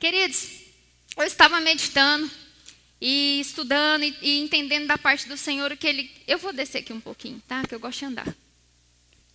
Queridos, eu estava meditando e estudando e, e, entendendo da parte do Senhor o que Ele. Eu vou descer aqui um pouquinho, tá? Que eu gosto de andar.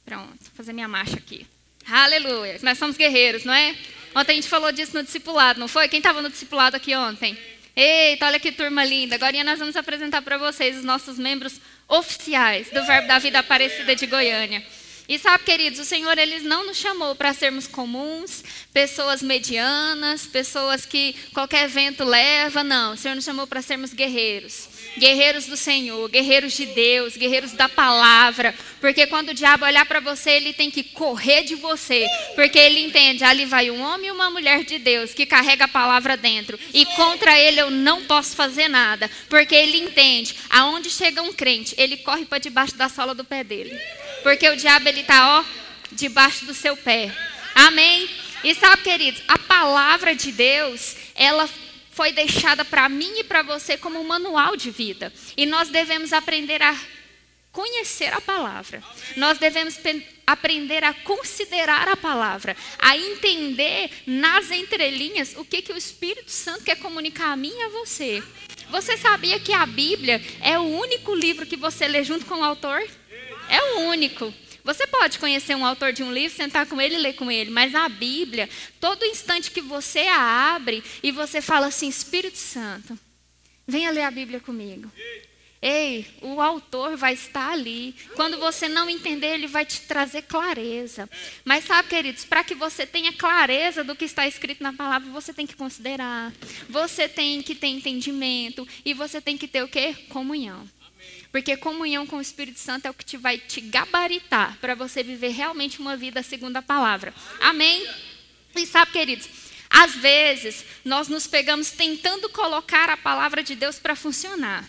Pronto, fazer minha marcha aqui. Aleluia. Nós somos guerreiros, não é? Ontem a gente falou disso no discipulado, não foi? Quem estava no discipulado aqui ontem? Eita, olha que turma linda. Agora nós vamos apresentar para vocês os nossos membros oficiais do Verbo da Vida Aparecida de Goiânia. E sabe, queridos, o Senhor ele não nos chamou para sermos comuns, pessoas medianas, pessoas que qualquer vento leva, não. O Senhor nos chamou para sermos guerreiros. Guerreiros do Senhor, guerreiros de Deus, guerreiros da palavra. Porque quando o diabo olhar para você, ele tem que correr de você. Porque ele entende, ali vai um homem e uma mulher de Deus que carrega a palavra dentro. E contra ele eu não posso fazer nada. Porque ele entende, aonde chega um crente, ele corre para debaixo da sola do pé dele. Porque o diabo ele está, ó, debaixo do seu pé. Amém? E sabe, queridos, a palavra de Deus, ela foi deixada para mim e para você como um manual de vida. E nós devemos aprender a conhecer a palavra. Nós devemos aprender a considerar a palavra, a entender nas entrelinhas o que, que o Espírito Santo quer comunicar a mim e a você. Você sabia que a Bíblia é o único livro que você lê junto com o autor? É o único. Você pode conhecer um autor de um livro, sentar com ele e ler com ele, mas a Bíblia, todo instante que você a abre e você fala assim: Espírito Santo, venha ler a Bíblia comigo. Ei, o autor vai estar ali. Quando você não entender, ele vai te trazer clareza. Mas sabe, queridos, para que você tenha clareza do que está escrito na palavra, você tem que considerar. Você tem que ter entendimento e você tem que ter o quê? Comunhão. Porque comunhão com o Espírito Santo é o que te vai te gabaritar para você viver realmente uma vida segundo a palavra. Amém? E sabe, queridos, às vezes nós nos pegamos tentando colocar a palavra de Deus para funcionar.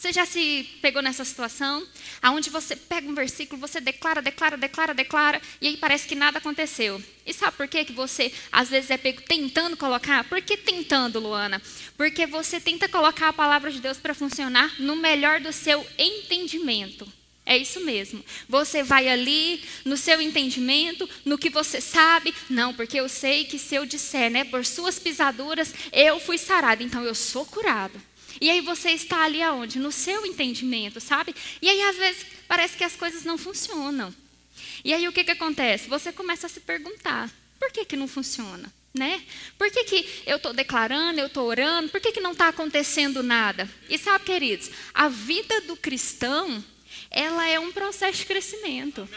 Você já se pegou nessa situação? Aonde você pega um versículo, você declara, declara, declara, declara, e aí parece que nada aconteceu. E sabe por que, que você às vezes é pego tentando colocar? Por que tentando, Luana? Porque você tenta colocar a palavra de Deus para funcionar no melhor do seu entendimento. É isso mesmo. Você vai ali no seu entendimento, no que você sabe. Não, porque eu sei que se eu disser, né, por suas pisaduras, eu fui sarado, então eu sou curado. E aí você está ali aonde? No seu entendimento, sabe? E aí às vezes parece que as coisas não funcionam. E aí o que, que acontece? Você começa a se perguntar: por que, que não funciona? Né? Por que, que eu estou declarando, eu estou orando, por que, que não está acontecendo nada? E sabe, queridos, a vida do cristão, ela é um processo de crescimento.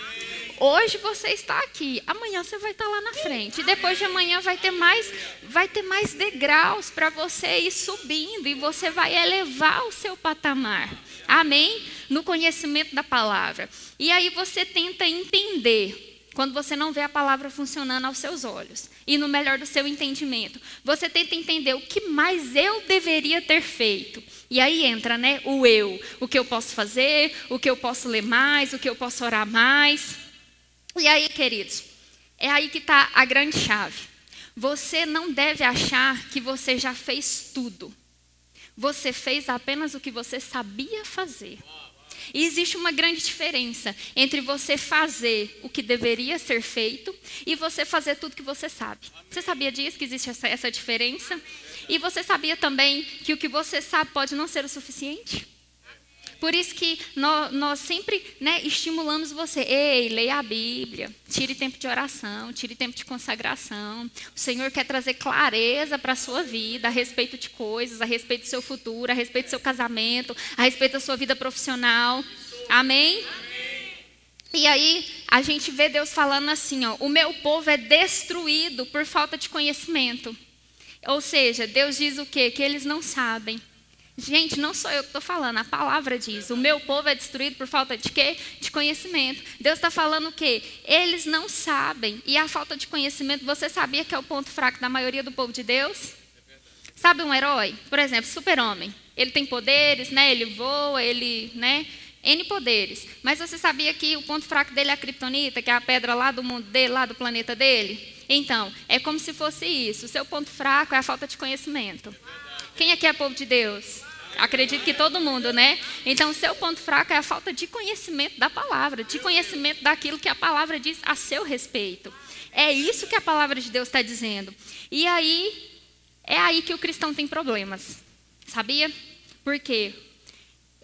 Hoje você está aqui, amanhã você vai estar lá na frente. E depois de amanhã vai ter mais, vai ter mais degraus para você ir subindo e você vai elevar o seu patamar. Amém? No conhecimento da palavra. E aí você tenta entender quando você não vê a palavra funcionando aos seus olhos e no melhor do seu entendimento. Você tenta entender o que mais eu deveria ter feito. E aí entra, né, o eu, o que eu posso fazer, o que eu posso ler mais, o que eu posso orar mais. E aí, queridos, é aí que está a grande chave. Você não deve achar que você já fez tudo. Você fez apenas o que você sabia fazer. E existe uma grande diferença entre você fazer o que deveria ser feito e você fazer tudo que você sabe. Você sabia disso, que existe essa, essa diferença? E você sabia também que o que você sabe pode não ser o suficiente? Por isso que nós, nós sempre né, estimulamos você. Ei, leia a Bíblia. Tire tempo de oração, tire tempo de consagração. O Senhor quer trazer clareza para a sua vida a respeito de coisas, a respeito do seu futuro, a respeito do seu casamento, a respeito da sua vida profissional. Amém? E aí a gente vê Deus falando assim, ó, o meu povo é destruído por falta de conhecimento. Ou seja, Deus diz o quê? Que eles não sabem. Gente, não sou eu que estou falando, a palavra diz: o meu povo é destruído por falta de quê? De conhecimento. Deus está falando o quê? Eles não sabem. E a falta de conhecimento, você sabia que é o ponto fraco da maioria do povo de Deus? Sabe um herói? Por exemplo, super-homem. Ele tem poderes, né? ele voa, ele. Né? N poderes. Mas você sabia que o ponto fraco dele é a criptonita, que é a pedra lá do mundo dele, lá do planeta dele? Então, é como se fosse isso. O seu ponto fraco é a falta de conhecimento. Quem aqui é povo de Deus? Acredito que todo mundo, né? Então, o seu ponto fraco é a falta de conhecimento da palavra, de conhecimento daquilo que a palavra diz a seu respeito. É isso que a palavra de Deus está dizendo. E aí, É aí que o cristão tem problemas. Sabia? Por quê?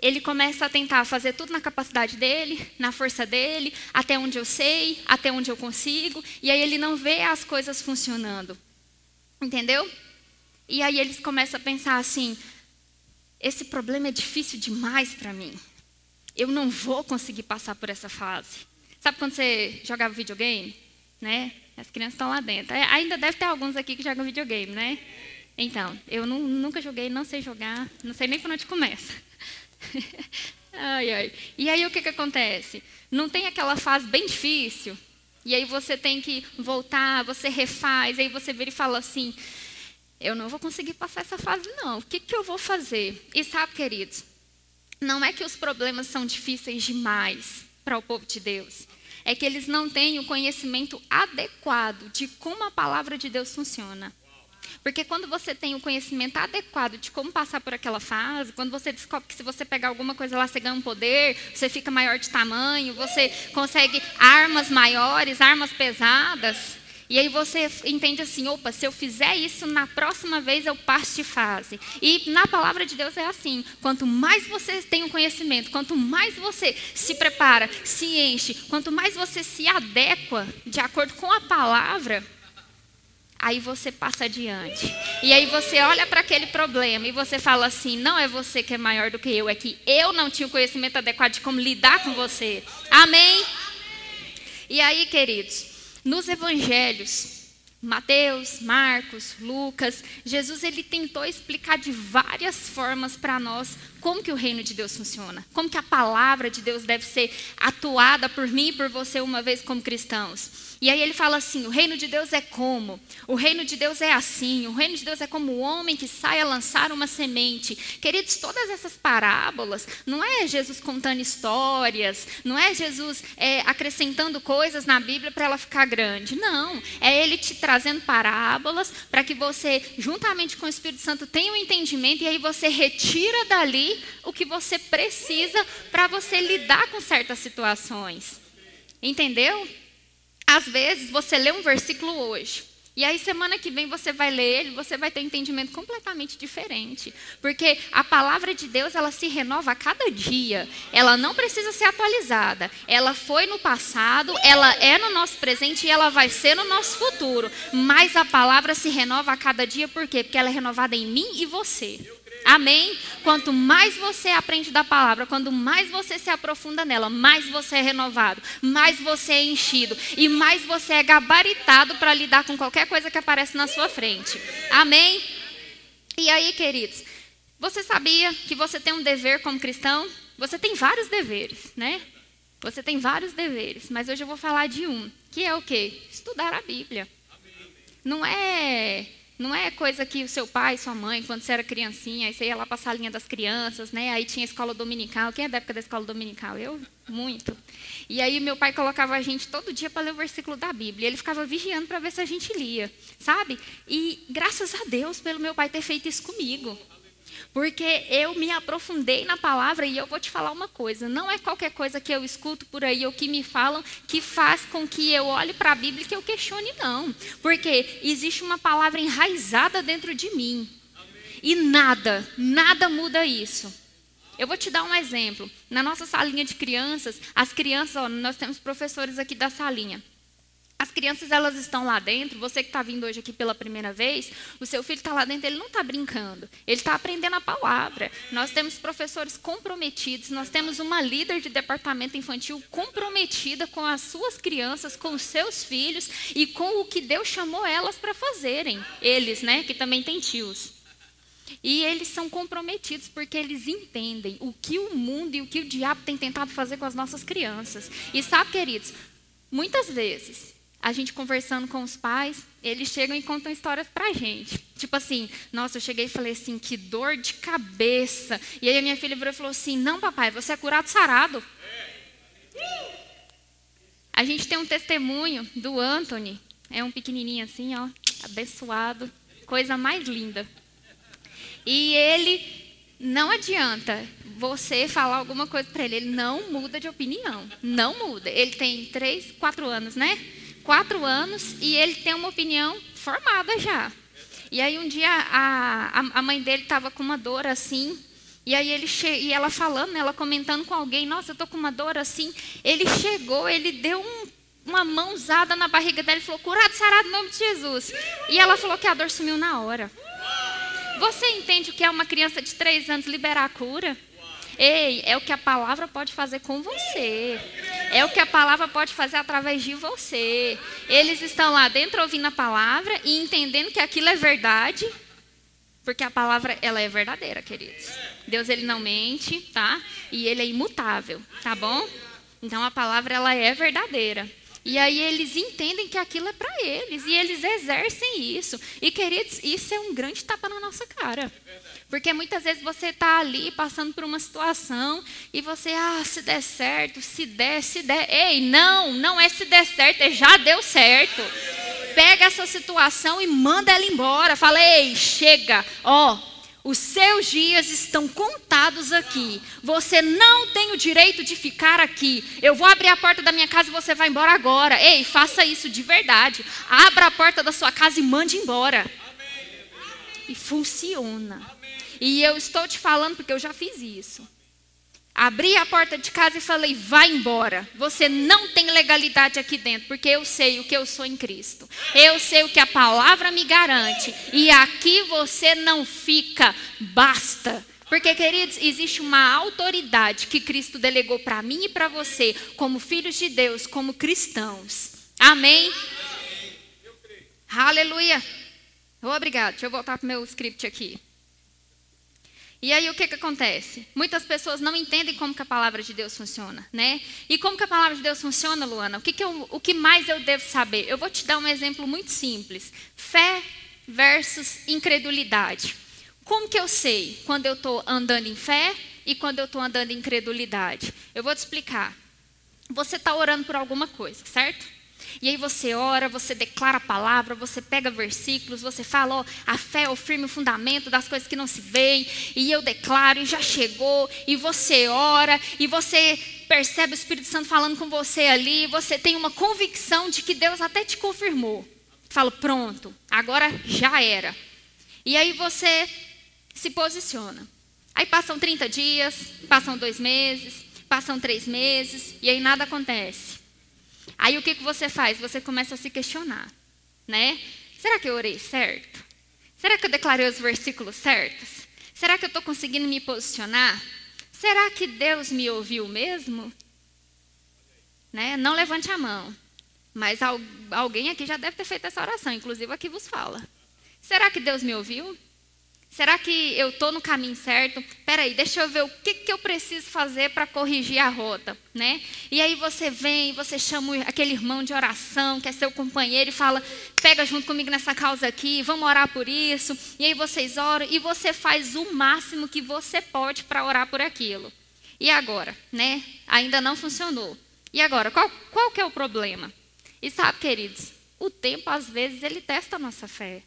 Ele começa a tentar fazer tudo na capacidade dele, na força dele, até onde eu sei, até onde eu consigo, e aí ele não vê as coisas funcionando. Entendeu? E aí eles começam a pensar assim: esse problema é difícil demais para mim. Eu não vou conseguir passar por essa fase. Sabe quando você jogava videogame, né? As crianças estão lá dentro. É, ainda deve ter alguns aqui que jogam videogame, né? Então, eu nunca joguei, não sei jogar, não sei nem por onde começa. ai, ai. E aí o que, que acontece? Não tem aquela fase bem difícil, e aí você tem que voltar, você refaz, aí você vira e fala assim: eu não vou conseguir passar essa fase, não. O que, que eu vou fazer? E sabe, queridos, não é que os problemas são difíceis demais para o povo de Deus. É que eles não têm o conhecimento adequado de como a palavra de Deus funciona. Porque quando você tem o conhecimento adequado de como passar por aquela fase, quando você descobre que se você pegar alguma coisa lá, você ganha um poder, você fica maior de tamanho, você consegue armas maiores, armas pesadas, e aí você entende assim, opa, se eu fizer isso, na próxima vez eu passo de fase. E na palavra de Deus é assim, quanto mais você tem o conhecimento, quanto mais você se prepara, se enche, quanto mais você se adequa de acordo com a palavra, aí você passa adiante. E aí você olha para aquele problema e você fala assim: não é você que é maior do que eu, é que eu não tinha o conhecimento adequado de como lidar com você. Amém? E aí, queridos, nos evangelhos, Mateus, Marcos, Lucas, Jesus ele tentou explicar de várias formas para nós como que o reino de Deus funciona, como que a palavra de Deus deve ser atuada por mim e por você uma vez como cristãos. E aí ele fala assim: o reino de Deus é como? O reino de Deus é assim. O reino de Deus é como o homem que sai a lançar uma semente. Queridos, todas essas parábolas, não é Jesus contando histórias, não é Jesus é, acrescentando coisas na Bíblia para ela ficar grande. Não. É ele te trazendo parábolas para que você, juntamente com o Espírito Santo, tenha um entendimento e aí você retira dali o que você precisa para você lidar com certas situações. Entendeu? Às vezes você lê um versículo hoje, e aí semana que vem você vai ler ele, você vai ter um entendimento completamente diferente, porque a palavra de Deus ela se renova a cada dia. Ela não precisa ser atualizada. Ela foi no passado, ela é no nosso presente e ela vai ser no nosso futuro. Mas a palavra se renova a cada dia por quê? Porque ela é renovada em mim e você. Amém? Quanto mais você aprende da palavra, quanto mais você se aprofunda nela, mais você é renovado, mais você é enchido e mais você é gabaritado para lidar com qualquer coisa que aparece na sua frente. Amém? E aí, queridos, você sabia que você tem um dever como cristão? Você tem vários deveres, né? Você tem vários deveres, mas hoje eu vou falar de um, que é o quê? Estudar a Bíblia. Não é não é coisa que o seu pai, sua mãe, quando você era criancinha, aí você ia lá para a salinha das crianças, né? Aí tinha escola dominical. Quem é da época da escola dominical? Eu? Muito. E aí meu pai colocava a gente todo dia para ler o versículo da Bíblia. Ele ficava vigiando para ver se a gente lia, sabe? E graças a Deus pelo meu pai ter feito isso comigo. Porque eu me aprofundei na palavra e eu vou te falar uma coisa: não é qualquer coisa que eu escuto por aí ou que me falam que faz com que eu olhe para a Bíblia e que eu questione, não. Porque existe uma palavra enraizada dentro de mim. E nada, nada muda isso. Eu vou te dar um exemplo. Na nossa salinha de crianças, as crianças, ó, nós temos professores aqui da salinha. As crianças elas estão lá dentro. Você que está vindo hoje aqui pela primeira vez, o seu filho está lá dentro. Ele não está brincando. Ele está aprendendo a palavra. Nós temos professores comprometidos. Nós temos uma líder de departamento infantil comprometida com as suas crianças, com os seus filhos e com o que Deus chamou elas para fazerem. Eles, né, que também têm tios. E eles são comprometidos porque eles entendem o que o mundo e o que o diabo tem tentado fazer com as nossas crianças. E sabe, queridos, muitas vezes a gente conversando com os pais, eles chegam e contam histórias pra gente. Tipo assim, nossa, eu cheguei e falei assim, que dor de cabeça. E aí a minha filha virou e falou assim, não papai, você é curado sarado. A gente tem um testemunho do Anthony, é um pequenininho assim, ó, abençoado, coisa mais linda. E ele, não adianta você falar alguma coisa para ele, ele não muda de opinião, não muda. Ele tem três, quatro anos, né? Quatro anos e ele tem uma opinião formada já. E aí um dia a, a, mãe dele estava com uma dor assim, e aí ele che... e ela falando, ela comentando com alguém, nossa, eu tô com uma dor assim. Ele chegou, ele deu um, uma mãozada na barriga dela e falou, curado, sarado, em nome de Jesus. E ela falou que a dor sumiu na hora. Você entende o que é uma criança de três anos liberar a cura? Ei, é o que a palavra pode fazer com você. É o que a palavra pode fazer através de você. Eles estão lá dentro ouvindo a palavra e entendendo que aquilo é verdade, porque a palavra ela é verdadeira, queridos. Deus ele não mente, tá? E ele é imutável, tá bom? Então a palavra ela é verdadeira. E aí eles entendem que aquilo é para eles e eles exercem isso. E queridos, isso é um grande tapa na nossa cara. Porque muitas vezes você está ali passando por uma situação e você, ah, se der certo, se der, se der. Ei, não, não é se der certo, é já deu certo. Pega essa situação e manda ela embora. Fala, ei, chega, ó, os seus dias estão contados aqui. Você não tem o direito de ficar aqui. Eu vou abrir a porta da minha casa e você vai embora agora. Ei, faça isso de verdade. Abra a porta da sua casa e mande embora. E funciona. E eu estou te falando porque eu já fiz isso. Abri a porta de casa e falei: vai embora. Você não tem legalidade aqui dentro, porque eu sei o que eu sou em Cristo. Eu sei o que a palavra me garante. E aqui você não fica, basta. Porque, queridos, existe uma autoridade que Cristo delegou para mim e para você, como filhos de Deus, como cristãos. Amém? Aleluia. Obrigado. Deixa eu voltar para o meu script aqui. E aí o que, que acontece? Muitas pessoas não entendem como que a palavra de Deus funciona, né? E como que a palavra de Deus funciona, Luana? O que, que, eu, o que mais eu devo saber? Eu vou te dar um exemplo muito simples. Fé versus incredulidade. Como que eu sei quando eu estou andando em fé e quando eu estou andando em incredulidade? Eu vou te explicar. Você está orando por alguma coisa, certo? E aí você ora, você declara a palavra, você pega versículos, você fala, ó, a fé é o firme fundamento das coisas que não se veem, e eu declaro, e já chegou, e você ora, e você percebe o Espírito Santo falando com você ali, você tem uma convicção de que Deus até te confirmou. Fala, pronto, agora já era. E aí você se posiciona. Aí passam 30 dias, passam dois meses, passam três meses, e aí nada acontece. Aí o que, que você faz? Você começa a se questionar, né? Será que eu orei certo? Será que eu declarei os versículos certos? Será que eu estou conseguindo me posicionar? Será que Deus me ouviu mesmo? Né? Não levante a mão. Mas alguém aqui já deve ter feito essa oração, inclusive aqui vos fala. Será que Deus me ouviu? Será que eu estou no caminho certo? Peraí, deixa eu ver o que, que eu preciso fazer para corrigir a rota, né? E aí você vem, você chama aquele irmão de oração, que é seu companheiro, e fala, pega junto comigo nessa causa aqui, vamos orar por isso. E aí vocês oram e você faz o máximo que você pode para orar por aquilo. E agora, né? Ainda não funcionou. E agora, qual, qual que é o problema? E sabe, queridos, o tempo às vezes ele testa a nossa fé.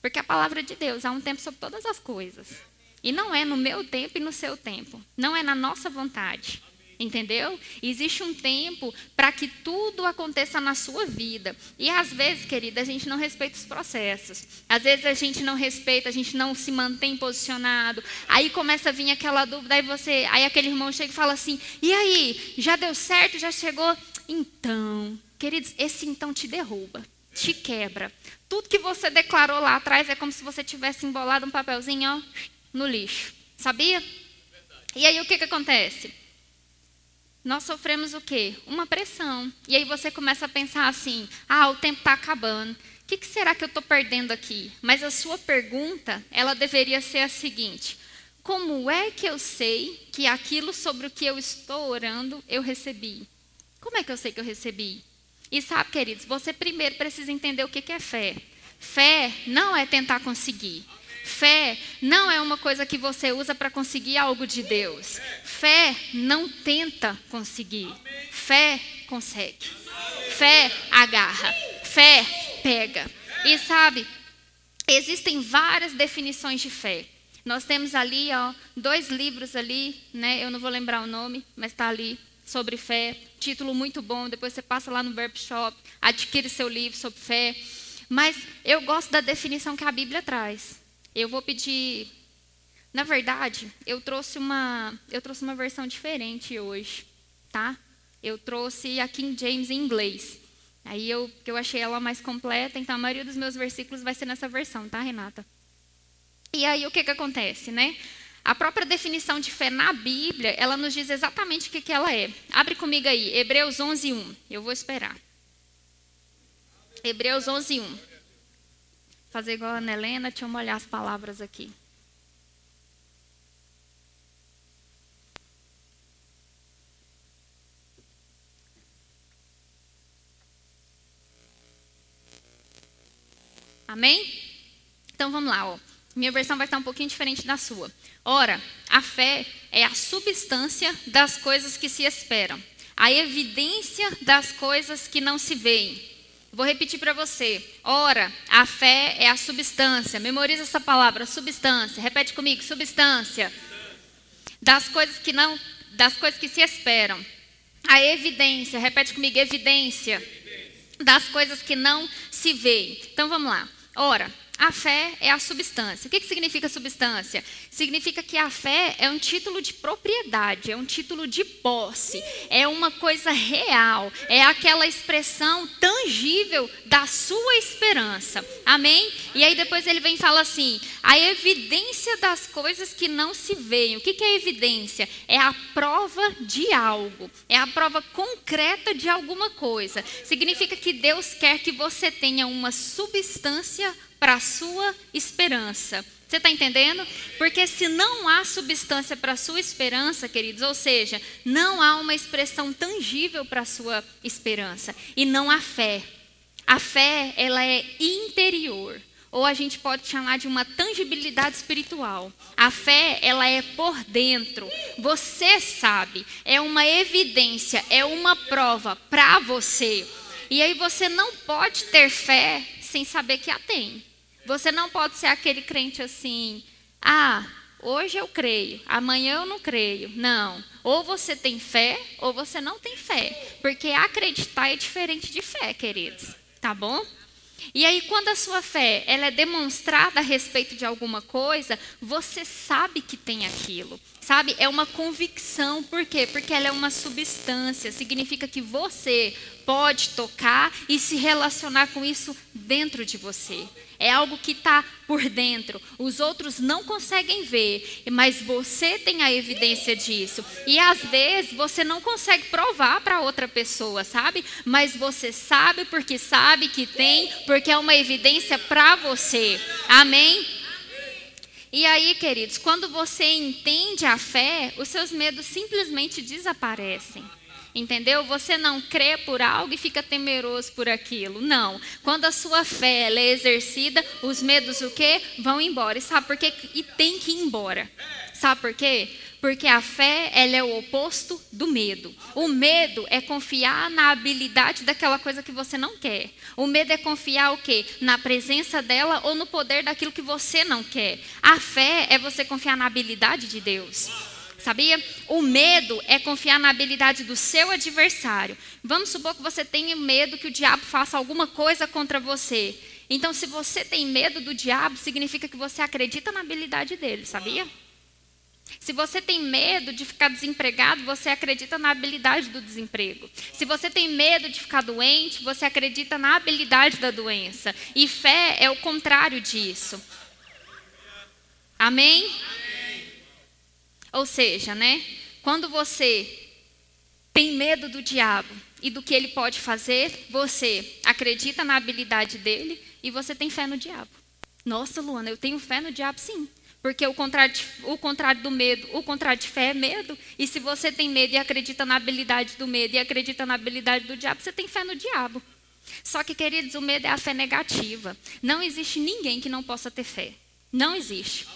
Porque a palavra de Deus há um tempo sobre todas as coisas. E não é no meu tempo e no seu tempo. Não é na nossa vontade. Entendeu? Existe um tempo para que tudo aconteça na sua vida. E às vezes, querida, a gente não respeita os processos. Às vezes a gente não respeita, a gente não se mantém posicionado. Aí começa a vir aquela dúvida, aí você, aí aquele irmão chega e fala assim: "E aí, já deu certo? Já chegou?" Então, queridos, esse então te derruba, te quebra. Tudo que você declarou lá atrás é como se você tivesse embolado um papelzinho ó, no lixo. Sabia? E aí o que, que acontece? Nós sofremos o quê? Uma pressão. E aí você começa a pensar assim: ah, o tempo está acabando. O que, que será que eu estou perdendo aqui? Mas a sua pergunta, ela deveria ser a seguinte: como é que eu sei que aquilo sobre o que eu estou orando eu recebi? Como é que eu sei que eu recebi? E sabe, queridos, você primeiro precisa entender o que é fé. Fé não é tentar conseguir. Fé não é uma coisa que você usa para conseguir algo de Deus. Fé não tenta conseguir. Fé consegue. Fé agarra. Fé pega. E sabe, existem várias definições de fé. Nós temos ali, ó, dois livros ali, né? Eu não vou lembrar o nome, mas está ali sobre fé. Título muito bom. Depois você passa lá no Verb Shop, adquire seu livro sobre fé. Mas eu gosto da definição que a Bíblia traz. Eu vou pedir. Na verdade, eu trouxe uma, eu trouxe uma versão diferente hoje, tá? Eu trouxe a King James em inglês. Aí eu, eu achei ela mais completa, então a maioria dos meus versículos vai ser nessa versão, tá, Renata? E aí o que, que acontece, né? A própria definição de fé na Bíblia, ela nos diz exatamente o que, que ela é. Abre comigo aí, Hebreus 11, 1. Eu vou esperar. Hebreus 11, 1. Fazer igual a Ana Helena, deixa eu molhar as palavras aqui. Amém? Então vamos lá, ó. Minha versão vai estar um pouquinho diferente da sua. Ora, a fé é a substância das coisas que se esperam, a evidência das coisas que não se veem. Vou repetir para você. Ora, a fé é a substância. Memoriza essa palavra, substância. Repete comigo, substância. Das coisas que não, das coisas que se esperam. A evidência, repete comigo, evidência. Das coisas que não se veem. Então vamos lá. Ora, a fé é a substância. O que, que significa substância? Significa que a fé é um título de propriedade, é um título de posse, é uma coisa real, é aquela expressão tangível da sua esperança. Amém? E aí depois ele vem e fala assim: a evidência das coisas que não se veem. O que, que é evidência? É a prova de algo, é a prova concreta de alguma coisa. Significa que Deus quer que você tenha uma substância para a sua esperança. Você está entendendo? Porque se não há substância para a sua esperança, queridos, ou seja, não há uma expressão tangível para a sua esperança, e não há fé. A fé, ela é interior, ou a gente pode chamar de uma tangibilidade espiritual. A fé, ela é por dentro. Você sabe, é uma evidência, é uma prova para você. E aí você não pode ter fé sem saber que a tem. Você não pode ser aquele crente assim, ah, hoje eu creio, amanhã eu não creio. Não. Ou você tem fé, ou você não tem fé. Porque acreditar é diferente de fé, queridos. Tá bom? E aí, quando a sua fé ela é demonstrada a respeito de alguma coisa, você sabe que tem aquilo. Sabe? É uma convicção. Por quê? Porque ela é uma substância. Significa que você pode tocar e se relacionar com isso dentro de você é algo que está por dentro. Os outros não conseguem ver, mas você tem a evidência disso. E às vezes você não consegue provar para outra pessoa, sabe? Mas você sabe porque sabe que tem, porque é uma evidência para você. Amém? E aí, queridos, quando você entende a fé, os seus medos simplesmente desaparecem. Entendeu? Você não crê por algo e fica temeroso por aquilo. Não. Quando a sua fé é exercida, os medos o quê? Vão embora. E sabe por quê? E tem que ir embora. Sabe por quê? Porque a fé, ela é o oposto do medo. O medo é confiar na habilidade daquela coisa que você não quer. O medo é confiar o quê? Na presença dela ou no poder daquilo que você não quer. A fé é você confiar na habilidade de Deus. Sabia? O medo é confiar na habilidade do seu adversário. Vamos supor que você tenha medo que o diabo faça alguma coisa contra você. Então, se você tem medo do diabo, significa que você acredita na habilidade dele, sabia? Se você tem medo de ficar desempregado, você acredita na habilidade do desemprego. Se você tem medo de ficar doente, você acredita na habilidade da doença. E fé é o contrário disso. Amém? Ou seja, né? Quando você tem medo do diabo e do que ele pode fazer, você acredita na habilidade dele e você tem fé no diabo. Nossa, Luana, eu tenho fé no diabo sim. Porque o contrário, de, o contrário do medo, o contrário de fé é medo. E se você tem medo e acredita na habilidade do medo e acredita na habilidade do diabo, você tem fé no diabo. Só que, queridos, o medo é a fé negativa. Não existe ninguém que não possa ter fé. Não existe.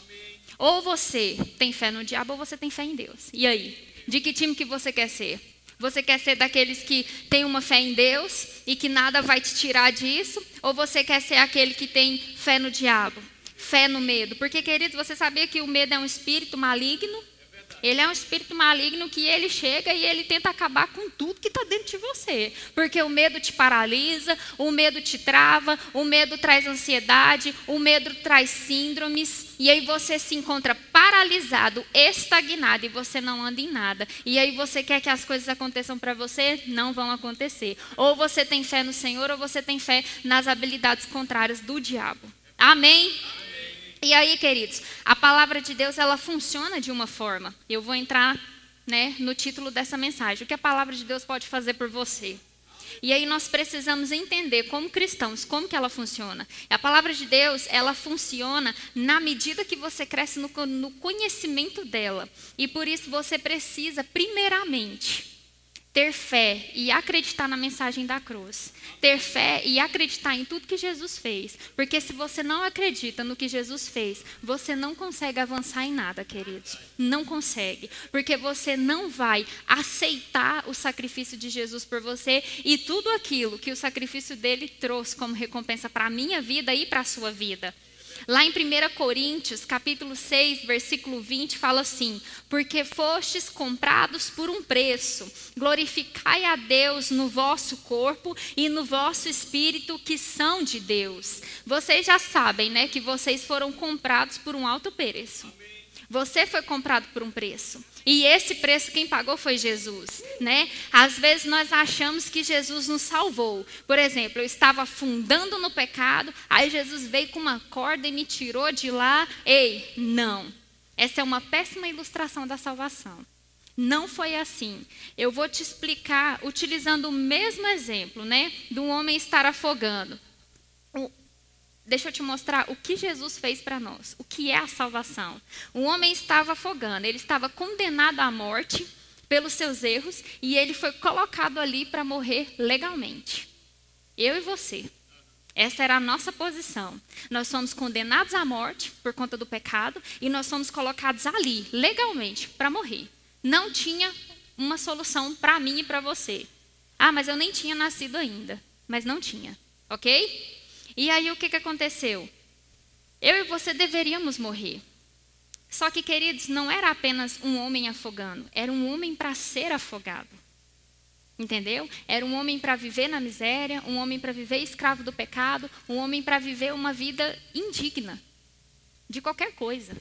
Ou você tem fé no diabo ou você tem fé em Deus. E aí? De que time que você quer ser? Você quer ser daqueles que tem uma fé em Deus e que nada vai te tirar disso? Ou você quer ser aquele que tem fé no diabo? Fé no medo? Porque, queridos, você sabia que o medo é um espírito maligno? Ele é um espírito maligno que ele chega e ele tenta acabar com tudo que está dentro de você. Porque o medo te paralisa, o medo te trava, o medo traz ansiedade, o medo traz síndromes. E aí você se encontra paralisado, estagnado e você não anda em nada. E aí você quer que as coisas aconteçam para você? Não vão acontecer. Ou você tem fé no Senhor ou você tem fé nas habilidades contrárias do diabo. Amém? E aí, queridos, a palavra de Deus ela funciona de uma forma. Eu vou entrar, né, no título dessa mensagem. O que a palavra de Deus pode fazer por você? E aí nós precisamos entender como cristãos, como que ela funciona. A palavra de Deus, ela funciona na medida que você cresce no, no conhecimento dela. E por isso você precisa, primeiramente, ter fé e acreditar na mensagem da cruz. Ter fé e acreditar em tudo que Jesus fez. Porque se você não acredita no que Jesus fez, você não consegue avançar em nada, queridos. Não consegue. Porque você não vai aceitar o sacrifício de Jesus por você e tudo aquilo que o sacrifício dele trouxe como recompensa para a minha vida e para a sua vida. Lá em 1 Coríntios, capítulo 6, versículo 20, fala assim: Porque fostes comprados por um preço, glorificai a Deus no vosso corpo e no vosso espírito, que são de Deus. Vocês já sabem, né, que vocês foram comprados por um alto preço. Você foi comprado por um preço. E esse preço quem pagou foi Jesus, né? Às vezes nós achamos que Jesus nos salvou. Por exemplo, eu estava afundando no pecado, aí Jesus veio com uma corda e me tirou de lá. Ei, não. Essa é uma péssima ilustração da salvação. Não foi assim. Eu vou te explicar utilizando o mesmo exemplo, né? De um homem estar afogando. Deixa eu te mostrar o que Jesus fez para nós, o que é a salvação. Um homem estava afogando, ele estava condenado à morte pelos seus erros e ele foi colocado ali para morrer legalmente. Eu e você. Essa era a nossa posição. Nós somos condenados à morte por conta do pecado e nós somos colocados ali, legalmente, para morrer. Não tinha uma solução para mim e para você. Ah, mas eu nem tinha nascido ainda. Mas não tinha, ok? E aí o que, que aconteceu? Eu e você deveríamos morrer. Só que, queridos, não era apenas um homem afogando, era um homem para ser afogado. Entendeu? Era um homem para viver na miséria, um homem para viver escravo do pecado, um homem para viver uma vida indigna de qualquer coisa.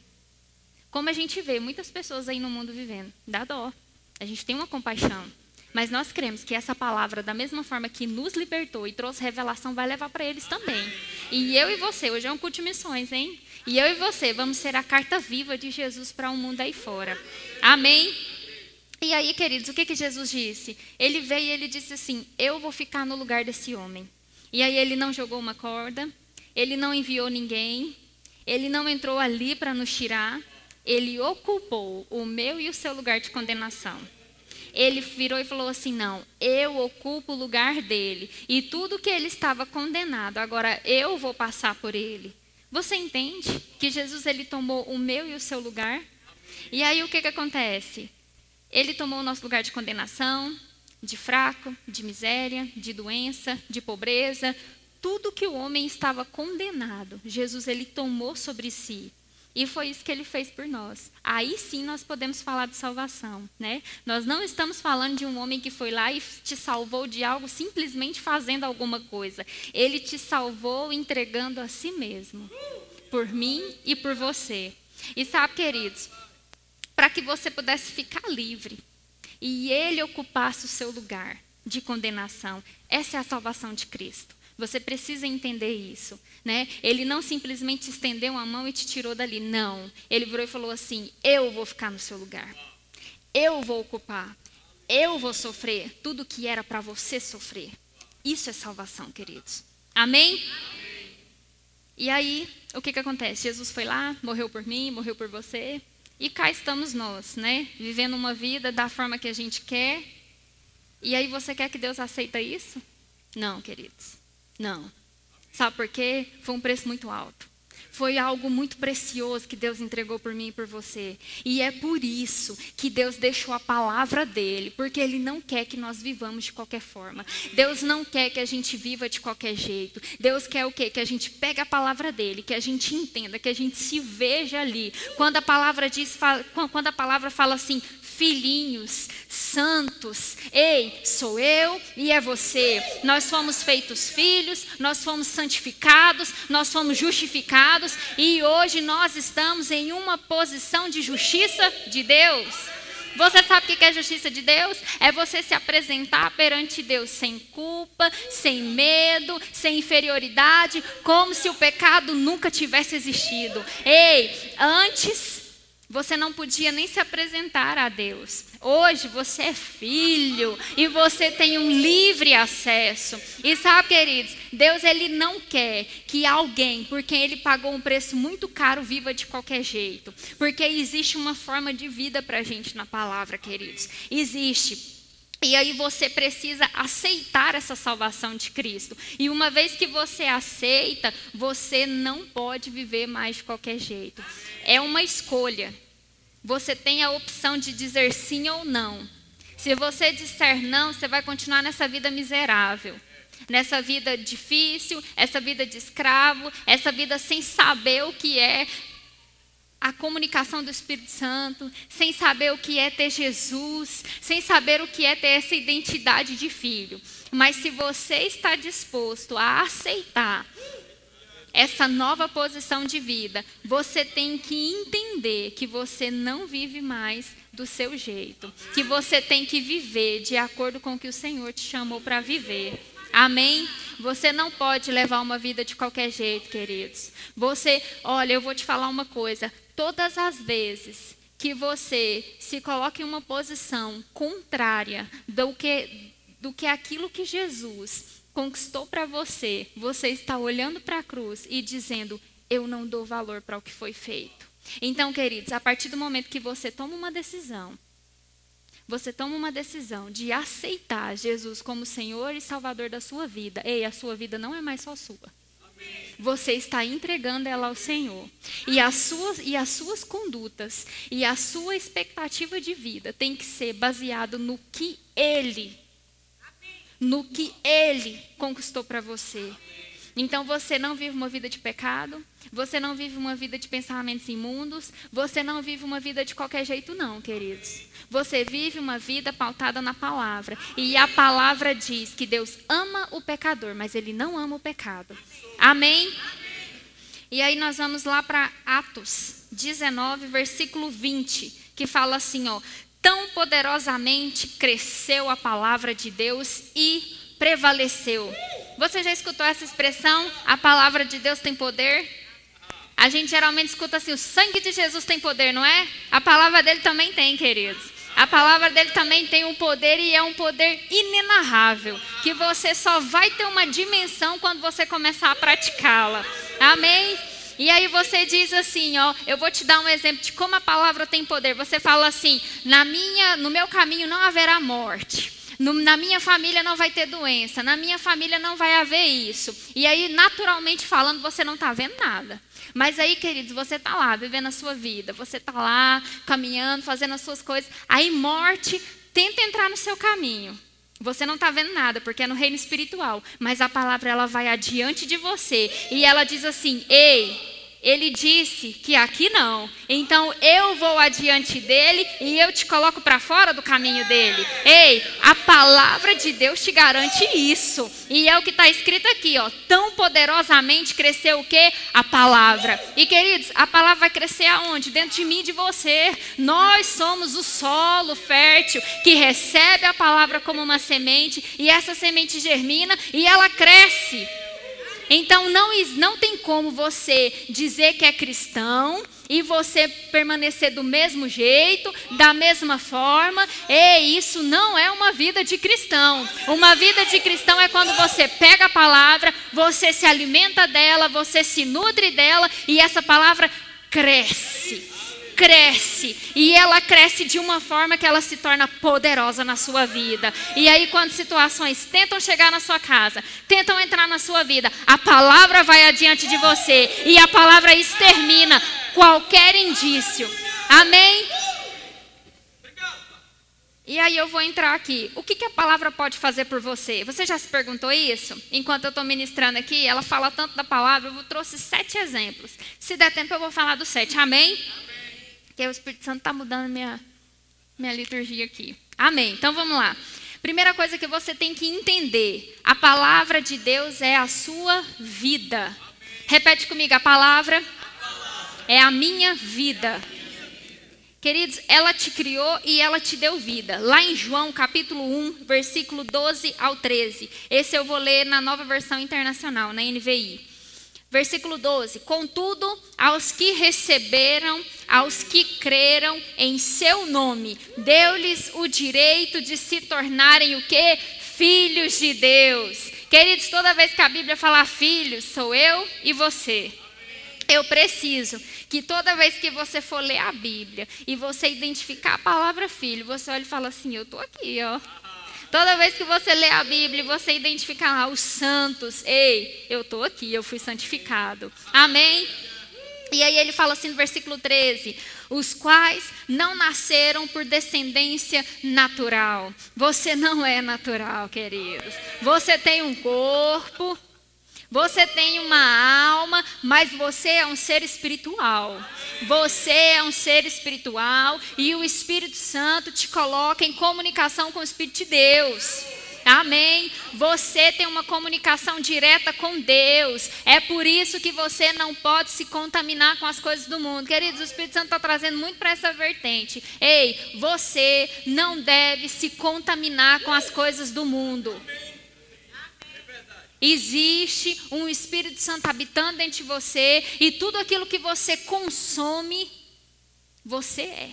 Como a gente vê muitas pessoas aí no mundo vivendo, dá dó. A gente tem uma compaixão. Mas nós cremos que essa palavra, da mesma forma que nos libertou e trouxe revelação, vai levar para eles também. E eu e você, hoje é um culto de missões, hein? E eu e você vamos ser a carta viva de Jesus para o um mundo aí fora. Amém? E aí, queridos, o que, que Jesus disse? Ele veio e ele disse assim: Eu vou ficar no lugar desse homem. E aí ele não jogou uma corda, ele não enviou ninguém, ele não entrou ali para nos tirar, ele ocupou o meu e o seu lugar de condenação ele virou e falou assim: Não, eu ocupo o lugar dele. E tudo que ele estava condenado, agora eu vou passar por ele. Você entende que Jesus ele tomou o meu e o seu lugar? E aí o que, que acontece? Ele tomou o nosso lugar de condenação, de fraco, de miséria, de doença, de pobreza. Tudo que o homem estava condenado, Jesus ele tomou sobre si. E foi isso que ele fez por nós. Aí sim nós podemos falar de salvação, né? Nós não estamos falando de um homem que foi lá e te salvou de algo simplesmente fazendo alguma coisa. Ele te salvou entregando a si mesmo, por mim e por você. E sabe, queridos, para que você pudesse ficar livre e ele ocupasse o seu lugar de condenação. Essa é a salvação de Cristo. Você precisa entender isso. Né? Ele não simplesmente estendeu a mão e te tirou dali. Não. Ele virou e falou assim: Eu vou ficar no seu lugar. Eu vou ocupar. Eu vou sofrer tudo que era para você sofrer. Isso é salvação, queridos. Amém? Amém? E aí, o que, que acontece? Jesus foi lá, morreu por mim, morreu por você. E cá estamos nós, né? Vivendo uma vida da forma que a gente quer. E aí você quer que Deus aceita isso? Não, queridos. Não. Sabe por quê? Foi um preço muito alto. foi algo muito precioso que Deus entregou por mim e por você. E é por isso que Deus deixou a palavra dele, porque ele não quer que nós vivamos de qualquer forma. Deus não quer que a gente viva de qualquer jeito. Deus quer o quê? Que a gente pegue a palavra dele, que a gente entenda, que a gente se veja ali. Quando a palavra diz, quando a palavra fala assim, filhinhos santos. Ei, sou eu e é você. Nós fomos feitos filhos, nós fomos santificados, nós fomos justificados e hoje nós estamos em uma posição de justiça de Deus. Você sabe o que é justiça de Deus? É você se apresentar perante Deus sem culpa, sem medo, sem inferioridade, como se o pecado nunca tivesse existido. Ei, antes você não podia nem se apresentar a Deus. Hoje você é filho e você tem um livre acesso. E sabe, queridos, Deus ele não quer que alguém, por quem ele pagou um preço muito caro, viva de qualquer jeito. Porque existe uma forma de vida para a gente na palavra, queridos. Existe. E aí você precisa aceitar essa salvação de Cristo. E uma vez que você aceita, você não pode viver mais de qualquer jeito. É uma escolha. Você tem a opção de dizer sim ou não. Se você disser não, você vai continuar nessa vida miserável. Nessa vida difícil, essa vida de escravo, essa vida sem saber o que é a comunicação do Espírito Santo, sem saber o que é ter Jesus, sem saber o que é ter essa identidade de filho. Mas se você está disposto a aceitar essa nova posição de vida, você tem que entender que você não vive mais do seu jeito, que você tem que viver de acordo com o que o Senhor te chamou para viver. Amém? Você não pode levar uma vida de qualquer jeito, queridos. Você, olha, eu vou te falar uma coisa. Todas as vezes que você se coloca em uma posição contrária do que, do que aquilo que Jesus conquistou para você, você está olhando para a cruz e dizendo: Eu não dou valor para o que foi feito. Então, queridos, a partir do momento que você toma uma decisão, você toma uma decisão de aceitar Jesus como Senhor e Salvador da sua vida, ei, a sua vida não é mais só sua. Você está entregando ela ao Senhor. E as, suas, e as suas condutas e a sua expectativa de vida tem que ser baseado no que Ele, no que Ele conquistou para você. Então você não vive uma vida de pecado, você não vive uma vida de pensamentos imundos, você não vive uma vida de qualquer jeito, não, queridos. Você vive uma vida pautada na palavra. E a palavra diz que Deus ama o pecador, mas Ele não ama o pecado. Amém? E aí nós vamos lá para Atos 19, versículo 20, que fala assim, ó: Tão poderosamente cresceu a palavra de Deus e prevaleceu. Você já escutou essa expressão? A palavra de Deus tem poder? A gente geralmente escuta assim: o sangue de Jesus tem poder, não é? A palavra dele também tem, queridos. A palavra dele também tem um poder e é um poder inenarrável, que você só vai ter uma dimensão quando você começar a praticá-la. Amém? E aí você diz assim, ó, eu vou te dar um exemplo de como a palavra tem poder. Você fala assim: na minha, no meu caminho não haverá morte. No, na minha família não vai ter doença, na minha família não vai haver isso. E aí, naturalmente falando, você não está vendo nada. Mas aí, queridos, você está lá vivendo a sua vida, você está lá caminhando, fazendo as suas coisas. Aí, morte tenta entrar no seu caminho. Você não está vendo nada, porque é no reino espiritual. Mas a palavra ela vai adiante de você e ela diz assim: Ei, ele disse que aqui não. Então eu vou adiante dele e eu te coloco para fora do caminho dele. Ei, a palavra de Deus te garante isso. E é o que está escrito aqui, ó. Tão poderosamente cresceu o que? A palavra. E queridos, a palavra vai crescer aonde? Dentro de mim e de você. Nós somos o solo fértil que recebe a palavra como uma semente e essa semente germina e ela cresce. Então não, não tem como você dizer que é cristão e você permanecer do mesmo jeito, da mesma forma. E isso não é uma vida de cristão. Uma vida de cristão é quando você pega a palavra, você se alimenta dela, você se nutre dela e essa palavra cresce. Cresce. E ela cresce de uma forma que ela se torna poderosa na sua vida. E aí, quando situações tentam chegar na sua casa, tentam entrar na sua vida, a palavra vai adiante de você. E a palavra extermina qualquer indício. Amém? E aí eu vou entrar aqui. O que, que, a palavra pode fazer por você? Você já se perguntou isso? Enquanto eu estou ministrando aqui, ela fala tanto da palavra, eu trouxe sete exemplos. Se der tempo, eu vou falar dos sete. Amém? Porque o Espírito Santo está mudando minha, minha liturgia aqui. Amém. Então vamos lá. Primeira coisa que você tem que entender: a palavra de Deus é a sua vida. Repete comigo: a palavra é a minha vida. Queridos, ela te criou e ela te deu vida. Lá em João, capítulo 1, versículo 12 ao 13. Esse eu vou ler na nova versão internacional, na NVI. Versículo 12: Contudo, aos que receberam, aos que creram em seu nome, deu-lhes o direito de se tornarem o que? Filhos de Deus. Queridos, toda vez que a Bíblia fala filhos, sou eu e você. Eu preciso que toda vez que você for ler a Bíblia e você identificar a palavra filho, você olha e fala assim: Eu estou aqui, ó. Toda vez que você lê a Bíblia você identificar lá os santos, ei, eu estou aqui, eu fui santificado. Amém? E aí ele fala assim no versículo 13: os quais não nasceram por descendência natural. Você não é natural, queridos. Você tem um corpo, você tem uma alma, mas você é um ser espiritual. Você é um ser espiritual e o Espírito Santo te coloca em comunicação com o Espírito de Deus. Amém. Você tem uma comunicação direta com Deus. É por isso que você não pode se contaminar com as coisas do mundo. Queridos, o Espírito Santo está trazendo muito para essa vertente. Ei, você não deve se contaminar com as coisas do mundo. Existe um Espírito Santo habitando dentro de você e tudo aquilo que você consome, você é.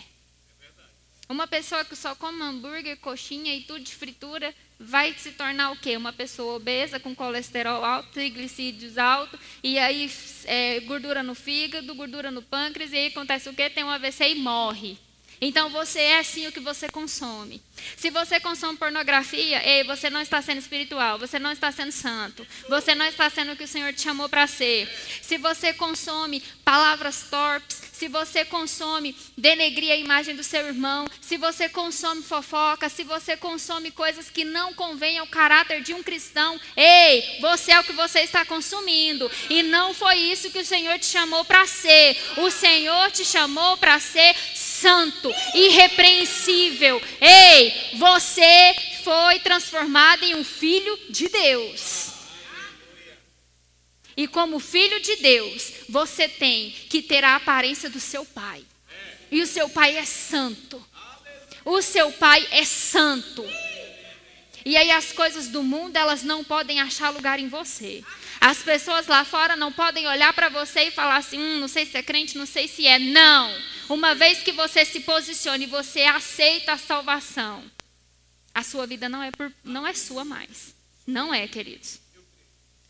Uma pessoa que só come hambúrguer, coxinha e tudo de fritura vai se tornar o quê? Uma pessoa obesa, com colesterol alto, triglicídios alto, e aí é, gordura no fígado, gordura no pâncreas, e aí acontece o quê? Tem um AVC e morre. Então você é sim o que você consome. Se você consome pornografia, ei, você não está sendo espiritual, você não está sendo santo, você não está sendo o que o Senhor te chamou para ser. Se você consome palavras torpes, se você consome denegrir a imagem do seu irmão, se você consome fofoca, se você consome coisas que não convêm ao caráter de um cristão, ei, você é o que você está consumindo. E não foi isso que o Senhor te chamou para ser. O Senhor te chamou para ser santo, irrepreensível. Ei, você foi transformado em um filho de Deus. E como filho de Deus, você tem que ter a aparência do seu pai. E o seu pai é santo. O seu pai é santo. E aí as coisas do mundo, elas não podem achar lugar em você. As pessoas lá fora não podem olhar para você e falar assim: hum, não sei se é crente, não sei se é. Não. Uma vez que você se posicione e você aceita a salvação, a sua vida não é, por, não é sua mais. Não é, queridos.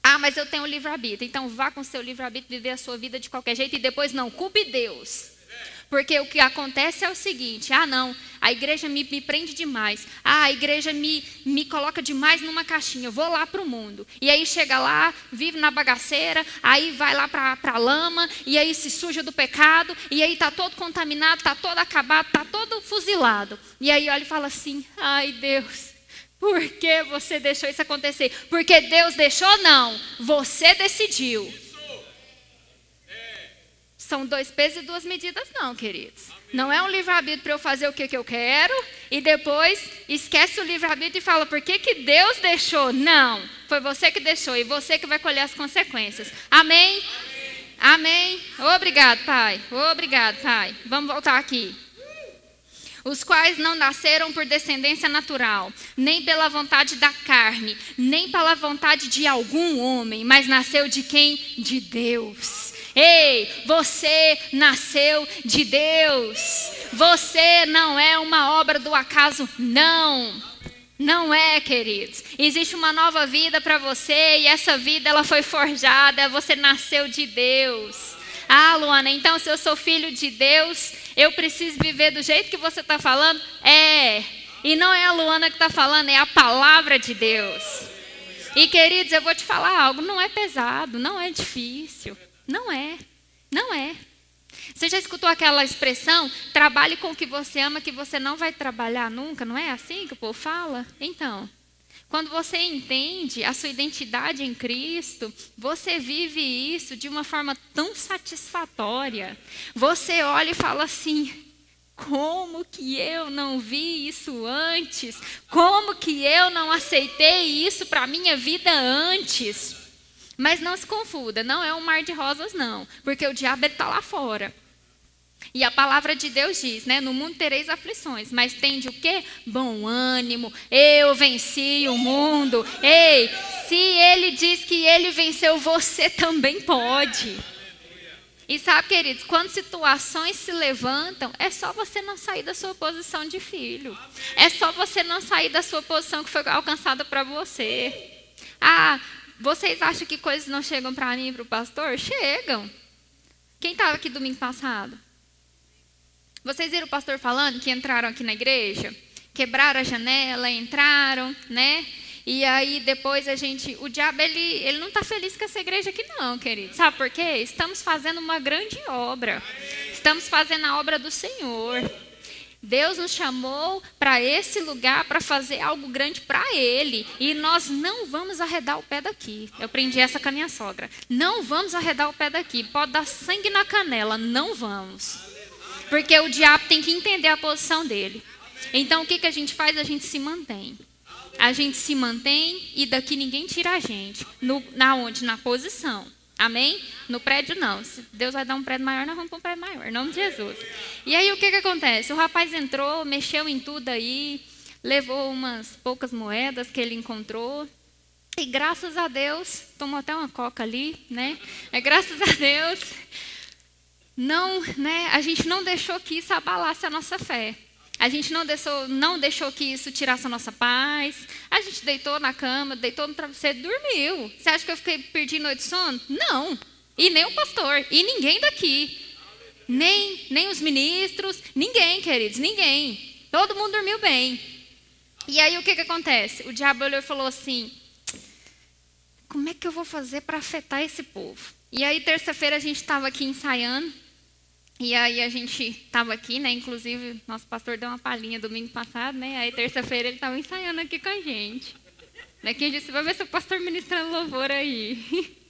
Ah, mas eu tenho livre-arbítrio. Então vá com seu livre-arbítrio viver a sua vida de qualquer jeito e depois não culpe Deus. Porque o que acontece é o seguinte: ah, não, a igreja me, me prende demais. Ah, a igreja me, me coloca demais numa caixinha. Eu vou lá para o mundo. E aí chega lá, vive na bagaceira, aí vai lá para a lama, e aí se suja do pecado, e aí está todo contaminado, está todo acabado, está todo fuzilado. E aí olha e fala assim: ai Deus. Por que você deixou isso acontecer? Porque Deus deixou? Não. Você decidiu. São dois pesos e duas medidas, não, queridos. Não é um livre-arbítrio para eu fazer o que, que eu quero e depois esquece o livre-arbítrio e fala, por que, que Deus deixou? Não, foi você que deixou e você que vai colher as consequências. Amém? Amém. Amém. Obrigado, Pai. Obrigado, Pai. Vamos voltar aqui os quais não nasceram por descendência natural, nem pela vontade da carne, nem pela vontade de algum homem, mas nasceu de quem? De Deus. Ei, você nasceu de Deus. Você não é uma obra do acaso, não. Não é, queridos. Existe uma nova vida para você e essa vida ela foi forjada, você nasceu de Deus. Ah, Luana, então se eu sou filho de Deus, eu preciso viver do jeito que você está falando? É. E não é a Luana que está falando, é a palavra de Deus. E queridos, eu vou te falar algo: não é pesado, não é difícil. Não é. Não é. Você já escutou aquela expressão? Trabalhe com o que você ama, que você não vai trabalhar nunca. Não é assim que o povo fala? Então, quando você entende a sua identidade em Cristo, você vive isso de uma forma tão satisfatória. Você olha e fala assim: como que eu não vi isso antes? Como que eu não aceitei isso para minha vida antes? Mas não se confunda, não é um mar de rosas, não, porque o diabo está lá fora. E a palavra de Deus diz, né? No mundo tereis aflições, mas tende o quê? Bom ânimo. Eu venci o mundo. Ei, se ele diz que ele venceu, você também pode. E sabe, queridos, quando situações se levantam, é só você não sair da sua posição de filho. É só você não sair da sua posição que foi alcançada para você. Ah, vocês acham que coisas não chegam para mim e para o pastor? Chegam. Quem estava aqui domingo passado? Vocês viram o pastor falando que entraram aqui na igreja? Quebraram a janela, entraram, né? E aí depois a gente, o diabo ele, ele não está feliz com essa igreja aqui não, querido. Sabe por quê? Estamos fazendo uma grande obra. Estamos fazendo a obra do Senhor. Deus nos chamou para esse lugar para fazer algo grande para Ele. E nós não vamos arredar o pé daqui. Eu aprendi essa com a minha sogra. Não vamos arredar o pé daqui. Pode dar sangue na canela. Não vamos. Porque o diabo tem que entender a posição dele. Então o que, que a gente faz? A gente se mantém. A gente se mantém e daqui ninguém tira a gente. No, na onde? Na posição. Amém? No prédio não. Se Deus vai dar um prédio maior, nós vamos para um prédio maior. Em nome de Jesus. E aí o que, que acontece? O rapaz entrou, mexeu em tudo aí, levou umas poucas moedas que ele encontrou. E graças a Deus, tomou até uma coca ali, né? É graças a Deus não, né, a gente não deixou que isso abalasse a nossa fé. A gente não deixou, não deixou que isso tirasse a nossa paz. A gente deitou na cama, deitou no travesseiro dormiu. Você acha que eu fiquei perdi noite de sono? Não. E nem o pastor, e ninguém daqui. Nem, nem os ministros, ninguém, queridos, ninguém. Todo mundo dormiu bem. E aí o que, que acontece? O diabo olhou e falou assim: como é que eu vou fazer para afetar esse povo? E aí, terça-feira, a gente estava aqui ensaiando. E aí a gente estava aqui, né? Inclusive, nosso pastor deu uma palhinha domingo passado, né? Aí terça-feira ele estava ensaiando aqui com a gente. Daqui a disse, vai ver se o pastor ministrando louvor aí.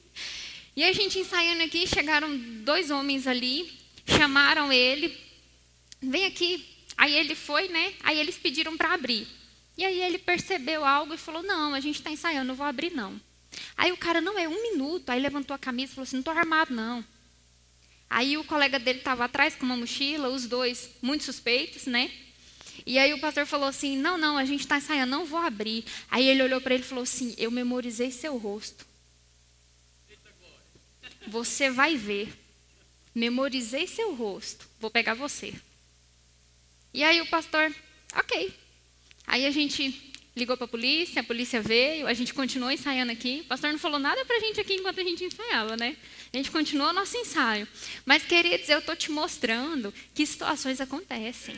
E a gente ensaiando aqui, chegaram dois homens ali, chamaram ele, vem aqui. Aí ele foi, né? Aí eles pediram para abrir. E aí ele percebeu algo e falou, não, a gente está ensaiando, não vou abrir não. Aí o cara, não, é um minuto. Aí levantou a camisa e falou assim, não estou armado não. Aí o colega dele estava atrás com uma mochila, os dois muito suspeitos, né? E aí o pastor falou assim: Não, não, a gente está ensaiando, não vou abrir. Aí ele olhou para ele e falou assim: Eu memorizei seu rosto. Você vai ver. Memorizei seu rosto. Vou pegar você. E aí o pastor, ok. Aí a gente ligou para a polícia, a polícia veio, a gente continuou ensaiando aqui. O pastor não falou nada para a gente aqui enquanto a gente ensaiava, né? A gente continuou nosso ensaio. Mas, queridos, eu estou te mostrando que situações acontecem.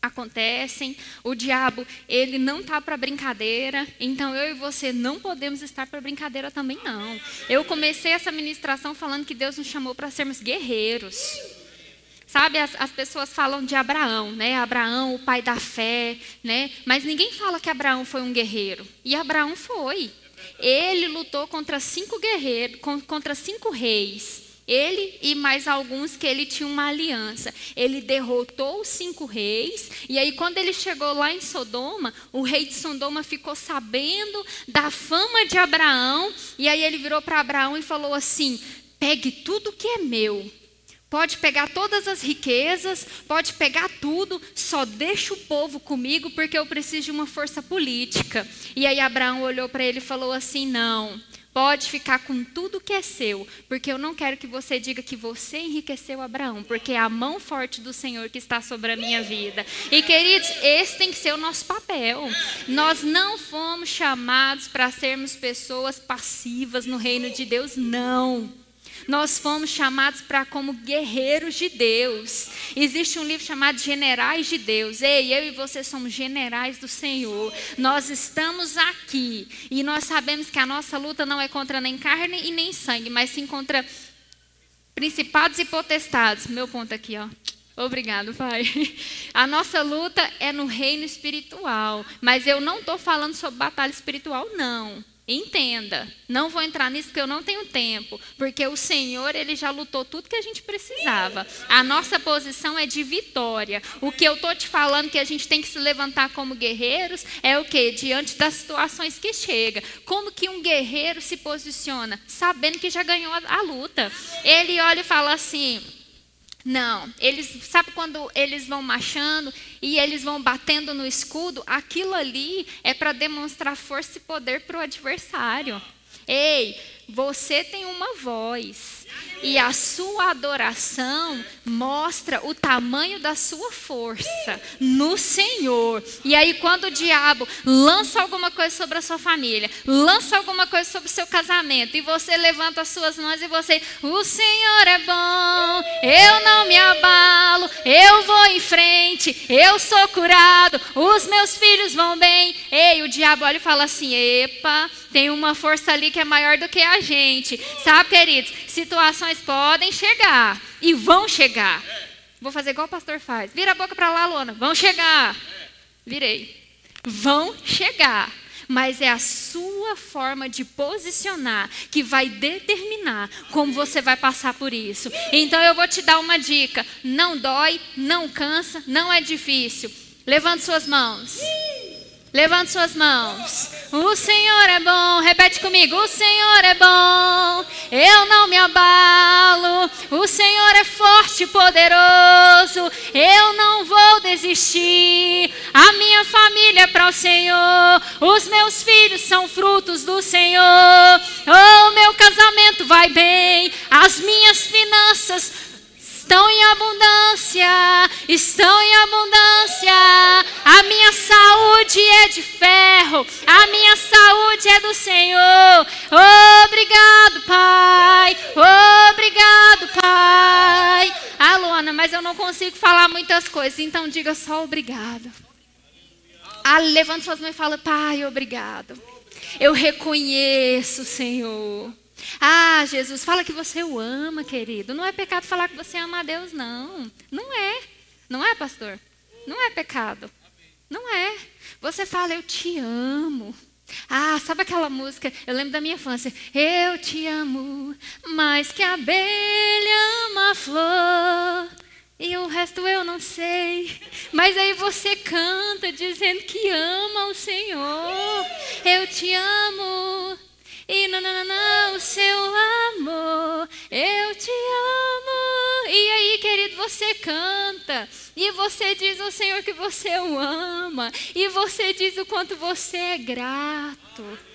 Acontecem, o diabo, ele não está para brincadeira, então eu e você não podemos estar para brincadeira também, não. Eu comecei essa ministração falando que Deus nos chamou para sermos guerreiros. Sabe, as, as, pessoas falam de Abraão, né? Abraão, o pai da fé, né? Mas ninguém fala que Abraão foi um guerreiro. E Abraão foi. Ele lutou contra cinco guerreiros, contra cinco reis. Ele e mais alguns que ele tinha uma aliança. Ele derrotou os cinco reis. E aí, quando ele chegou lá em Sodoma, o rei de Sodoma ficou sabendo da fama de Abraão. E aí ele virou para Abraão e falou assim: pegue tudo que é meu Pode pegar todas as riquezas, pode pegar tudo, só deixa o povo comigo porque eu preciso de uma força política. E aí Abraão olhou para ele e falou assim: Não, pode ficar com tudo que é seu, porque eu não quero que você diga que você enriqueceu Abraão, porque é a mão forte do Senhor que está sobre a minha vida. E queridos, esse tem que ser o nosso papel. Nós não fomos chamados para sermos pessoas passivas no reino de Deus, não. Nós fomos chamados para como guerreiros de Deus. Existe um livro chamado Generais de Deus. Ei, eu e você somos generais do Senhor. Nós estamos aqui e nós sabemos que a nossa luta não é contra nem carne e nem sangue, mas sim contra principados e potestades. Meu ponto aqui, ó. Obrigado, Pai. A nossa luta é no reino espiritual, mas eu não estou falando sobre batalha espiritual, não. Entenda, não vou entrar nisso porque eu não tenho tempo, porque o Senhor ele já lutou tudo que a gente precisava. A nossa posição é de vitória. O que eu estou te falando que a gente tem que se levantar como guerreiros é o que diante das situações que chega. Como que um guerreiro se posiciona, sabendo que já ganhou a, a luta? Ele olha e fala assim: não, eles sabe quando eles vão marchando e eles vão batendo no escudo, aquilo ali é para demonstrar força e poder para o adversário. Ei, você tem uma voz. E a sua adoração mostra o tamanho da sua força no Senhor. E aí, quando o diabo lança alguma coisa sobre a sua família, lança alguma coisa sobre o seu casamento, e você levanta as suas mãos e você, o Senhor é bom, eu não me abalo, eu vou em frente, eu sou curado, os meus filhos vão bem. Ei, o diabo olha e fala assim: epa, tem uma força ali que é maior do que a gente. Sabe, queridos? Situações podem chegar e vão chegar. Vou fazer igual o pastor faz. Vira a boca para lá, Lona. Vão chegar. Virei. Vão chegar. Mas é a sua forma de posicionar que vai determinar como você vai passar por isso. Então eu vou te dar uma dica: não dói, não cansa, não é difícil. Levante suas mãos. Levante suas mãos. O Senhor é bom. Repete comigo. O Senhor é bom. Eu não me abalo. O Senhor é forte e poderoso. Eu não vou desistir. A minha família é para o Senhor. Os meus filhos são frutos do Senhor. O meu casamento vai bem. As minhas finanças estão em abundância, estão em abundância. A minha saúde é de ferro, a minha saúde é do Senhor. Obrigado, Pai. Obrigado, Pai. Ah, Luana, mas eu não consigo falar muitas coisas, então diga só obrigado. Ah, levanta suas mãos e fala, Pai, obrigado. Eu reconheço, Senhor. Ah, Jesus, fala que você o ama, querido. Não é pecado falar que você ama a Deus, não. Não é. Não é, pastor? Não é pecado. Não é. Você fala, eu te amo. Ah, sabe aquela música? Eu lembro da minha infância. Eu te amo mais que a abelha ama a flor. E o resto eu não sei. Mas aí você canta dizendo que ama o Senhor. Eu te amo e nananana, o seu amor, eu te amo. E aí, querido, você canta. E você diz ao Senhor que você o ama. E você diz o quanto você é grato.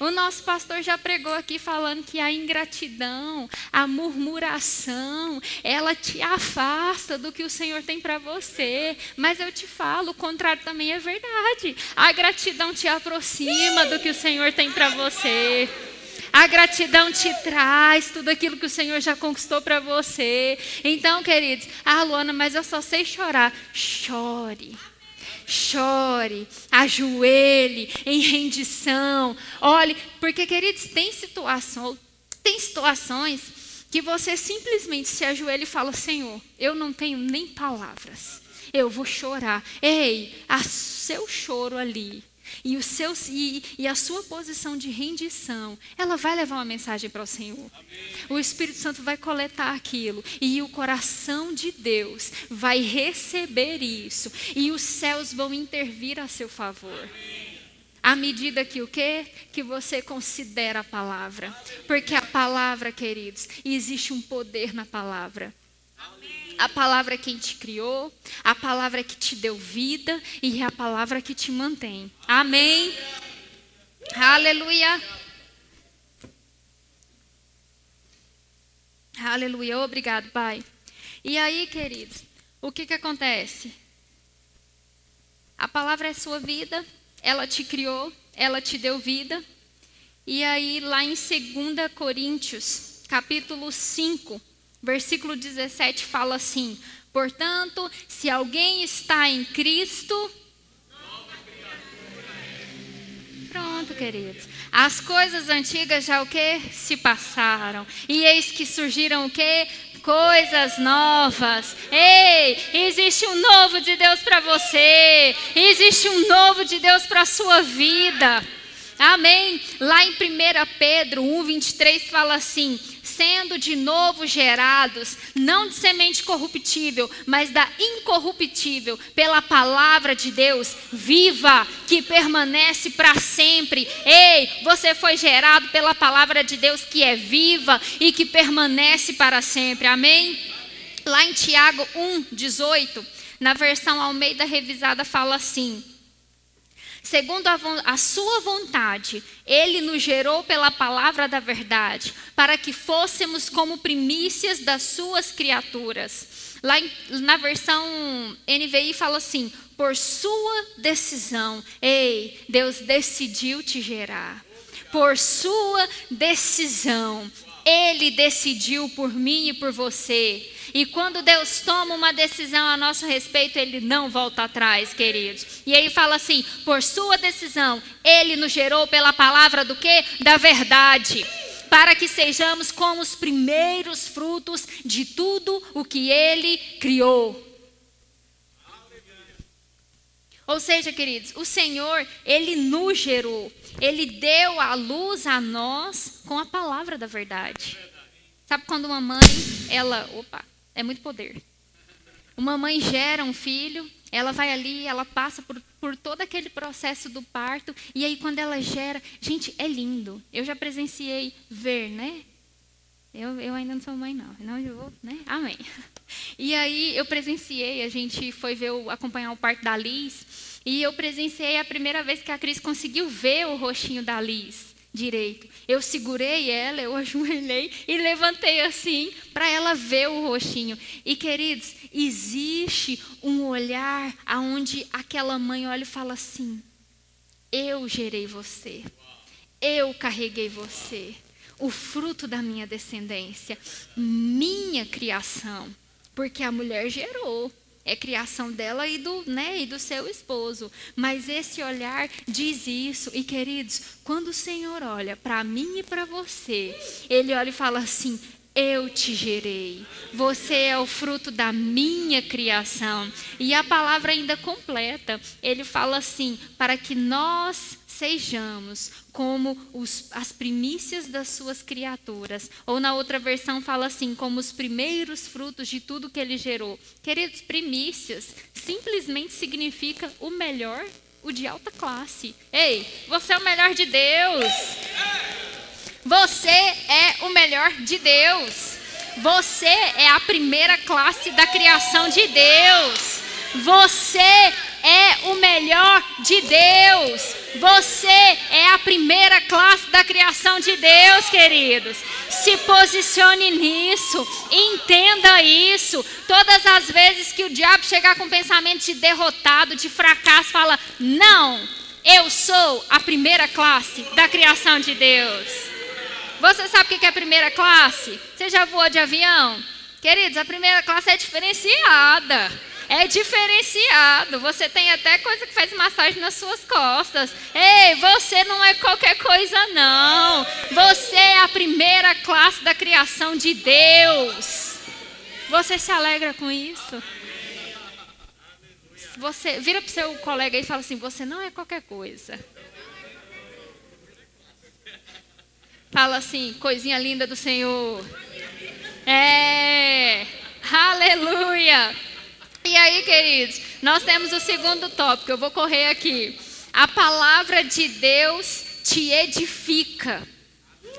O nosso pastor já pregou aqui falando que a ingratidão, a murmuração, ela te afasta do que o Senhor tem para você. Mas eu te falo, o contrário também é verdade. A gratidão te aproxima do que o Senhor tem para você. A gratidão te traz tudo aquilo que o Senhor já conquistou para você. Então, queridos, ah, Luana, mas eu só sei chorar. Chore chore, ajoelhe em rendição. Olhe, porque, queridos, tem, situação, tem situações que você simplesmente se ajoelha e fala: Senhor, eu não tenho nem palavras, eu vou chorar. Ei, a seu choro ali e, o seu, e, e, a sua posição de rendição, ela vai levar uma mensagem para o Senhor. Amém. O Espírito Santo vai coletar aquilo e o coração de Deus vai receber isso e os céus vão intervir a seu favor. Amém. À medida que o quê? Que você considera a palavra. Porque a palavra, queridos, existe um poder na palavra. A palavra quem te criou, a palavra que te deu vida e é a palavra que te mantém. Amém. Aleluia. Aleluia. Obrigado, Pai. E aí, queridos, o que, que acontece? A palavra é sua vida, ela te criou, ela te deu vida. E aí, lá em 2 Coríntios, capítulo 5, versículo 17 fala assim: Portanto, se alguém está em Cristo, Pronto, queridos. As coisas antigas já o que? Se passaram. E eis que surgiram o que? Coisas novas. Ei, existe um novo de Deus para você. Existe um novo de Deus para a sua vida. Amém. Lá em 1 Pedro 1, 23 fala assim: sendo de novo gerados, não de semente corruptível, mas da incorruptível, pela palavra de Deus viva, que permanece para sempre. Ei, você foi gerado pela palavra de Deus que é viva e que permanece para sempre. Amém? Lá em Tiago 1, 18, na versão Almeida revisada, fala assim segundo a, a, sua vontade, ele nos gerou pela palavra da verdade, para que fôssemos como primícias das suas criaturas. Lá em, na versão NVI fala assim: por sua decisão. Ei, Deus decidiu te gerar. Por sua decisão. Ele decidiu por mim e por você. E quando Deus toma uma decisão a nosso respeito, Ele não volta atrás, queridos. E aí fala assim: por sua decisão, Ele nos gerou pela palavra do que? Da verdade. Para que sejamos como os primeiros frutos de tudo o que Ele criou. Ou seja, queridos, o Senhor, Ele nos gerou. Ele deu a luz a nós com a palavra da verdade. Sabe quando uma mãe, ela, opa, é muito poder. Uma mãe gera um filho, ela vai ali, ela passa por, por todo aquele processo do parto, e aí quando ela gera, gente, é lindo. Eu já presenciei ver, né? Eu, eu ainda não sou mãe, não. Não, eu vou, né? Amém. E aí eu presenciei, a gente foi ver o, acompanhar o parto da Liz, e eu presenciei a primeira vez que a Cris conseguiu ver o rostinho da Liz direito. Eu segurei ela, eu ajoelhei e levantei assim para ela ver o rostinho. E queridos, existe um olhar aonde aquela mãe olha e fala assim: Eu gerei você. Eu carreguei você. O fruto da minha descendência, minha criação, porque a mulher gerou é criação dela e do, né, e do seu esposo. Mas esse olhar diz isso. E queridos, quando o Senhor olha para mim e para você, ele olha e fala assim: eu te gerei. Você é o fruto da minha criação. E a palavra ainda completa. Ele fala assim: para que nós sejamos como os, as primícias das suas criaturas. Ou na outra versão fala assim, como os primeiros frutos de tudo que ele gerou. Queridos, primícias simplesmente significa o melhor, o de alta classe. Ei, você é o melhor de Deus. Você é o melhor de Deus. Você é a primeira classe da criação de Deus. Você é o melhor de Deus. Você é a primeira classe da criação de Deus, queridos. Se posicione nisso, entenda isso. Todas as vezes que o diabo chegar com pensamento de derrotado, de fracasso, fala: Não, eu sou a primeira classe da criação de Deus. Você sabe o que é a primeira classe? Você já voou de avião? Queridos, a primeira classe é diferenciada é diferenciado. Você tem até coisa que faz massagem nas suas costas. Ei, você não é qualquer coisa, não. Você é a primeira classe da criação de Deus. Você se alegra com isso? Você vira para o seu colega e fala assim: você não é qualquer coisa. Fala assim, coisinha linda do Senhor. É, aleluia. E aí, queridos, nós temos o segundo tópico, eu vou correr aqui. A palavra de Deus te edifica.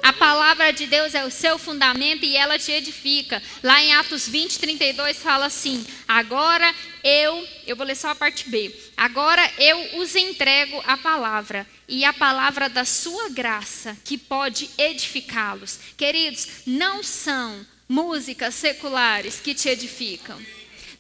A palavra de Deus é o seu fundamento e ela te edifica. Lá em Atos 20, 32 fala assim: Agora eu, eu vou ler só a parte B. Agora eu os entrego a palavra e a palavra da sua graça que pode edificá-los. Queridos, não são músicas seculares que te edificam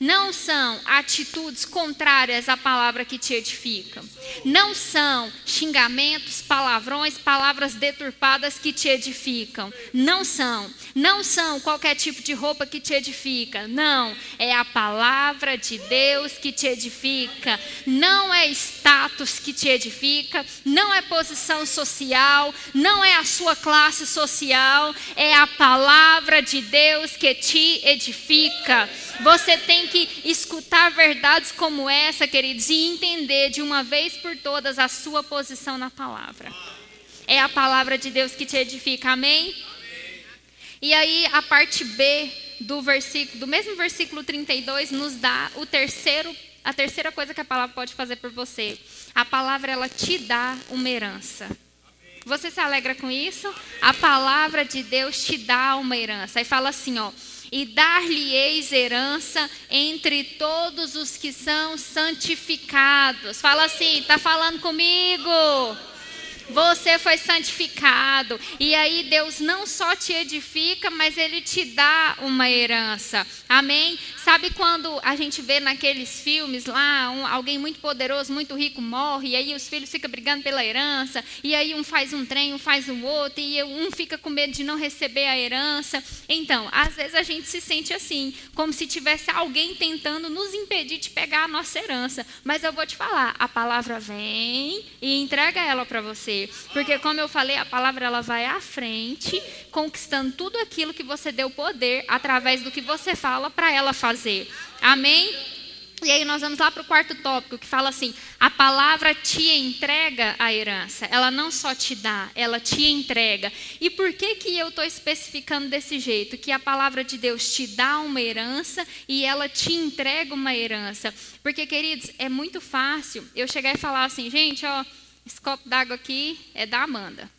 não são atitudes contrárias à palavra que te edifica. Não são xingamentos, palavrões, palavras deturpadas que te edificam. Não são. Não são qualquer tipo de roupa que te edifica. Não. É a palavra de Deus que te edifica. Não é status que te edifica. Não é posição social. Não é a sua classe social. É a palavra de Deus que te edifica. Você tem que escutar verdades como essa, queridos, e entender de uma vez por todas a sua posição na palavra. É a palavra de Deus que te edifica, amém? E aí a parte B do versículo, do mesmo versículo 32 nos dá o terceiro, a terceira coisa que a palavra pode fazer por você. A palavra ela te dá uma herança. Você se alegra com isso? A palavra de Deus te dá uma herança. Aí fala assim, ó: e dar-lhe-eis herança entre todos os que são santificados. Fala assim, está falando comigo? Você foi santificado. E aí Deus não só te edifica, mas Ele te dá uma herança. Amém? Sabe quando a gente vê naqueles filmes lá, um, alguém muito poderoso, muito rico morre, e aí os filhos ficam brigando pela herança, e aí um faz um trem, um faz o um outro, e um fica com medo de não receber a herança. Então, às vezes a gente se sente assim, como se tivesse alguém tentando nos impedir de pegar a nossa herança. Mas eu vou te falar, a palavra vem e entrega ela para você. Porque como eu falei, a palavra ela vai à frente, conquistando tudo aquilo que você deu poder através do que você fala para ela fazer. Amém? E aí nós vamos lá para o quarto tópico, que fala assim: a palavra te entrega a herança. Ela não só te dá, ela te entrega. E por que que eu estou especificando desse jeito? Que a palavra de Deus te dá uma herança e ela te entrega uma herança. Porque, queridos, é muito fácil eu chegar e falar assim, gente, ó, esse copo d'água aqui é da Amanda,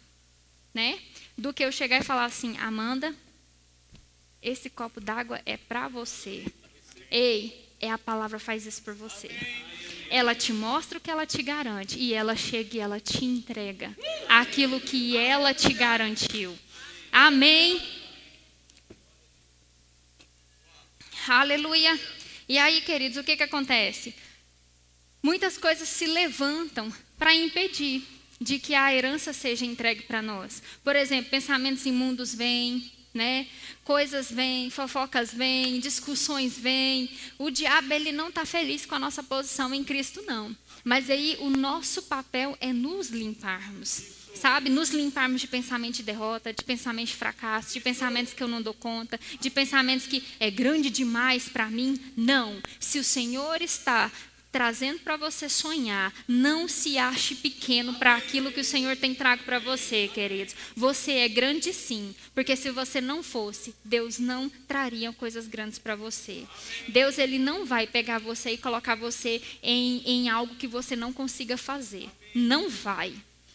né? Do que eu chegar e falar assim, Amanda, esse copo d'água é para você. Ei, é a palavra faz isso por você. Ela te mostra o que ela te garante e ela chega e ela te entrega aquilo que ela te garantiu. Amém. Aleluia. E aí, queridos, o que, que acontece? Muitas coisas se levantam para impedir de que a herança seja entregue para nós. Por exemplo, pensamentos imundos vêm, né? Coisas vêm, fofocas vêm, discussões vêm. O diabo ele não está feliz com a nossa posição em Cristo, não. Mas aí o nosso papel é nos limparmos. Sabe, nos limparmos de pensamento de derrota, de pensamento de fracasso, de pensamentos que eu não dou conta, de pensamentos que é grande demais para mim. Não. Se o Senhor está trazendo para você sonhar. Não se ache pequeno para aquilo que o Senhor tem trago para você, queridos. Você é grande sim, porque se você não fosse, Deus não traria coisas grandes para você. Deus ele não vai pegar você e colocar você em, em algo que você não consiga fazer. Não vai.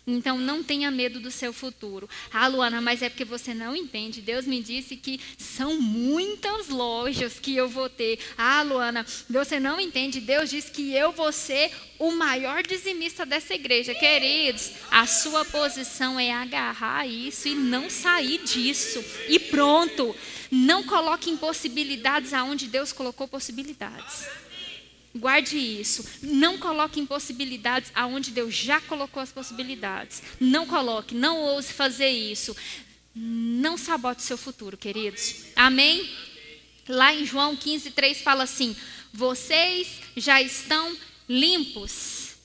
Então não tenha medo do seu futuro. Ah, Luana, mas é porque você não entende. Deus me disse que são muitas lojas que eu vou ter. Ah, Luana, você não entende. Deus disse que eu vou ser o maior dizimista dessa igreja. Queridos, a sua posição é agarrar isso e não sair disso. E pronto. Não coloque impossibilidades aonde Deus colocou possibilidades. Guarde isso. Não coloque impossibilidades aonde Deus já colocou as possibilidades. Não coloque, não ouse fazer isso. Não sabote seu futuro, queridos. Amém? Lá em João 15, 3 fala assim: Vocês já estão limpos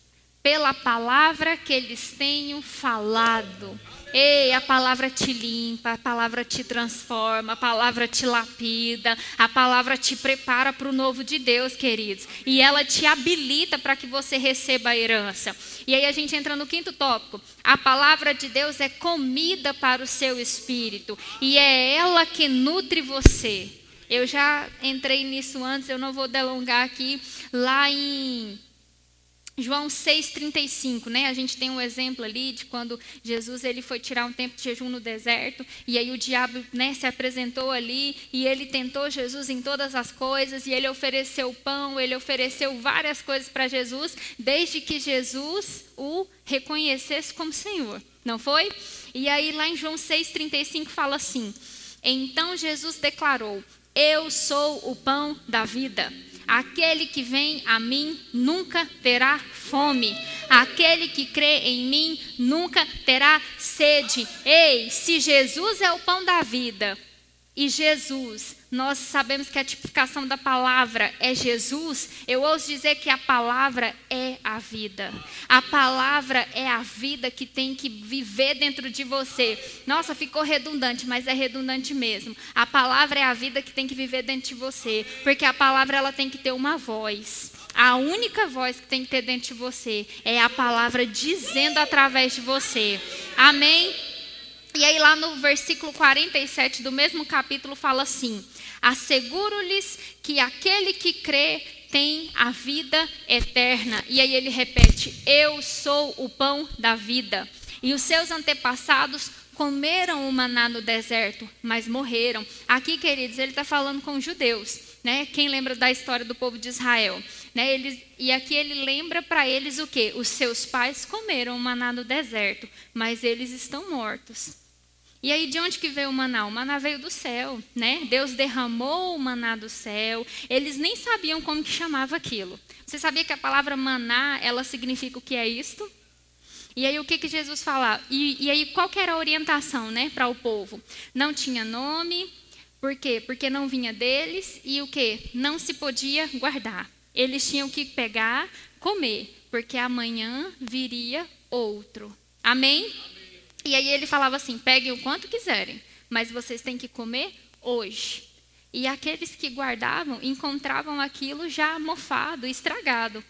pela palavra que eles tenham falado. Ei, a palavra te limpa, a palavra te transforma, a palavra te lapida, a palavra te prepara para o novo de Deus, queridos. E ela te habilita para que você receba a herança. E aí a gente entra no quinto tópico. A palavra de Deus é comida para o seu espírito e é ela que nutre você. Eu já entrei nisso antes, eu não vou delongar aqui. Lá em João 6,35, né? A gente tem um exemplo ali de quando Jesus ele foi tirar um tempo de jejum no deserto, e aí o diabo né, se apresentou ali, e ele tentou Jesus em todas as coisas, e ele ofereceu pão, ele ofereceu várias coisas para Jesus, desde que Jesus o reconhecesse como Senhor, não foi? E aí lá em João 6,35 fala assim: Então Jesus declarou: Eu sou o pão da vida. Aquele que vem a mim nunca terá fome. Aquele que crê em mim nunca terá sede. Ei, se Jesus é o pão da vida, e Jesus, nós sabemos que a tipificação da palavra é Jesus, eu ouso dizer que a palavra é a vida. A palavra é a vida que tem que viver dentro de você. Nossa, ficou redundante, mas é redundante mesmo. A palavra é a vida que tem que viver dentro de você, porque a palavra ela tem que ter uma voz. A única voz que tem que ter dentro de você é a palavra dizendo através de você. Amém? E aí, lá no versículo 47 do mesmo capítulo, fala assim: Asseguro-lhes que aquele que crê tem a vida eterna. E aí ele repete: Eu sou o pão da vida. E os seus antepassados comeram o maná no deserto, mas morreram. Aqui, queridos, ele está falando com judeus. Né? Quem lembra da história do povo de Israel? Né? Eles, e aqui ele lembra para eles o que? Os seus pais comeram o maná no deserto, mas eles estão mortos. E aí, de onde que veio o maná? O maná veio do céu, né? Deus derramou o maná do céu. Eles nem sabiam como que chamava aquilo. Você sabia que a palavra maná, ela significa o que é isto? E aí, o que que Jesus falava? E, e aí, qual que era a orientação, né, para o povo? Não tinha nome. Por quê? Porque não vinha deles. E o quê? Não se podia guardar. Eles tinham que pegar, comer, porque amanhã viria outro. Amém? Amém. E aí ele falava assim: peguem o quanto quiserem, mas vocês têm que comer hoje. E aqueles que guardavam encontravam aquilo já mofado, estragado.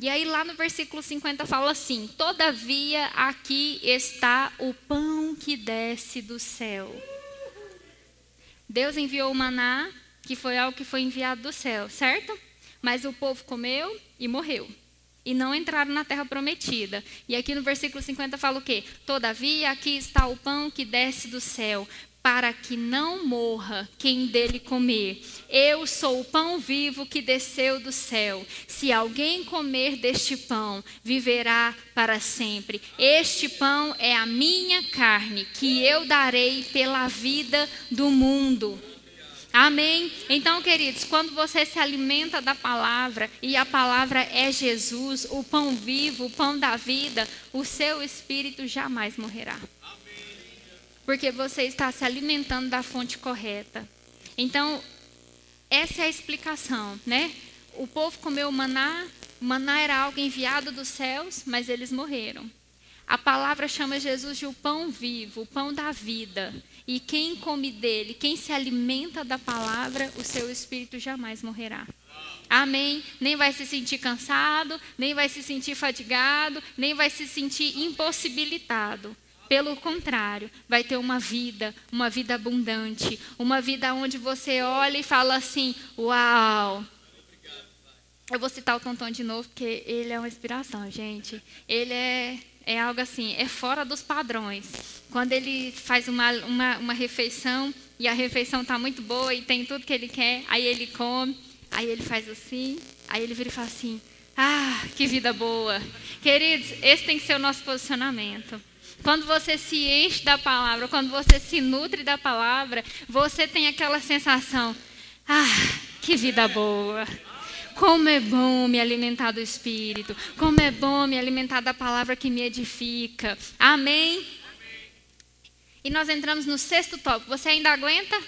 E aí lá no versículo 50 fala assim: Todavia aqui está o pão que desce do céu. Deus enviou o maná, que foi algo que foi enviado do céu, certo? Mas o povo comeu e morreu e não entraram na terra prometida. E aqui no versículo 50 fala o quê? Todavia, aqui está o pão que desce do céu, para que não morra quem dele comer. Eu sou o pão vivo que desceu do céu. Se alguém comer deste pão, viverá para sempre. Este pão é a minha carne, que eu darei pela vida do mundo. Amém? Então, queridos, quando você se alimenta da palavra e a palavra é Jesus, o pão vivo, o pão da vida, o seu espírito jamais morrerá. Porque você está se alimentando da fonte correta. Então, essa é a explicação, né? O povo comeu maná, maná era algo enviado dos céus, mas eles morreram. A palavra chama Jesus de o pão vivo, o pão da vida. E quem come dele, quem se alimenta da palavra, o seu espírito jamais morrerá. Amém? Nem vai se sentir cansado, nem vai se sentir fadigado, nem vai se sentir impossibilitado. Pelo contrário, vai ter uma vida, uma vida abundante, uma vida onde você olha e fala assim: Uau! Eu vou citar o Tonton de novo, porque ele é uma inspiração, gente. Ele é é algo assim, é fora dos padrões. Quando ele faz uma, uma, uma refeição e a refeição está muito boa e tem tudo que ele quer, aí ele come, aí ele faz assim, aí ele vira e fala assim: Ah, que vida boa. Queridos, esse tem que ser o nosso posicionamento. Quando você se enche da palavra, quando você se nutre da palavra, você tem aquela sensação: Ah, que vida boa. Como é bom me alimentar do Espírito. Como é bom me alimentar da palavra que me edifica. Amém? E nós entramos no sexto tópico. Você ainda aguenta?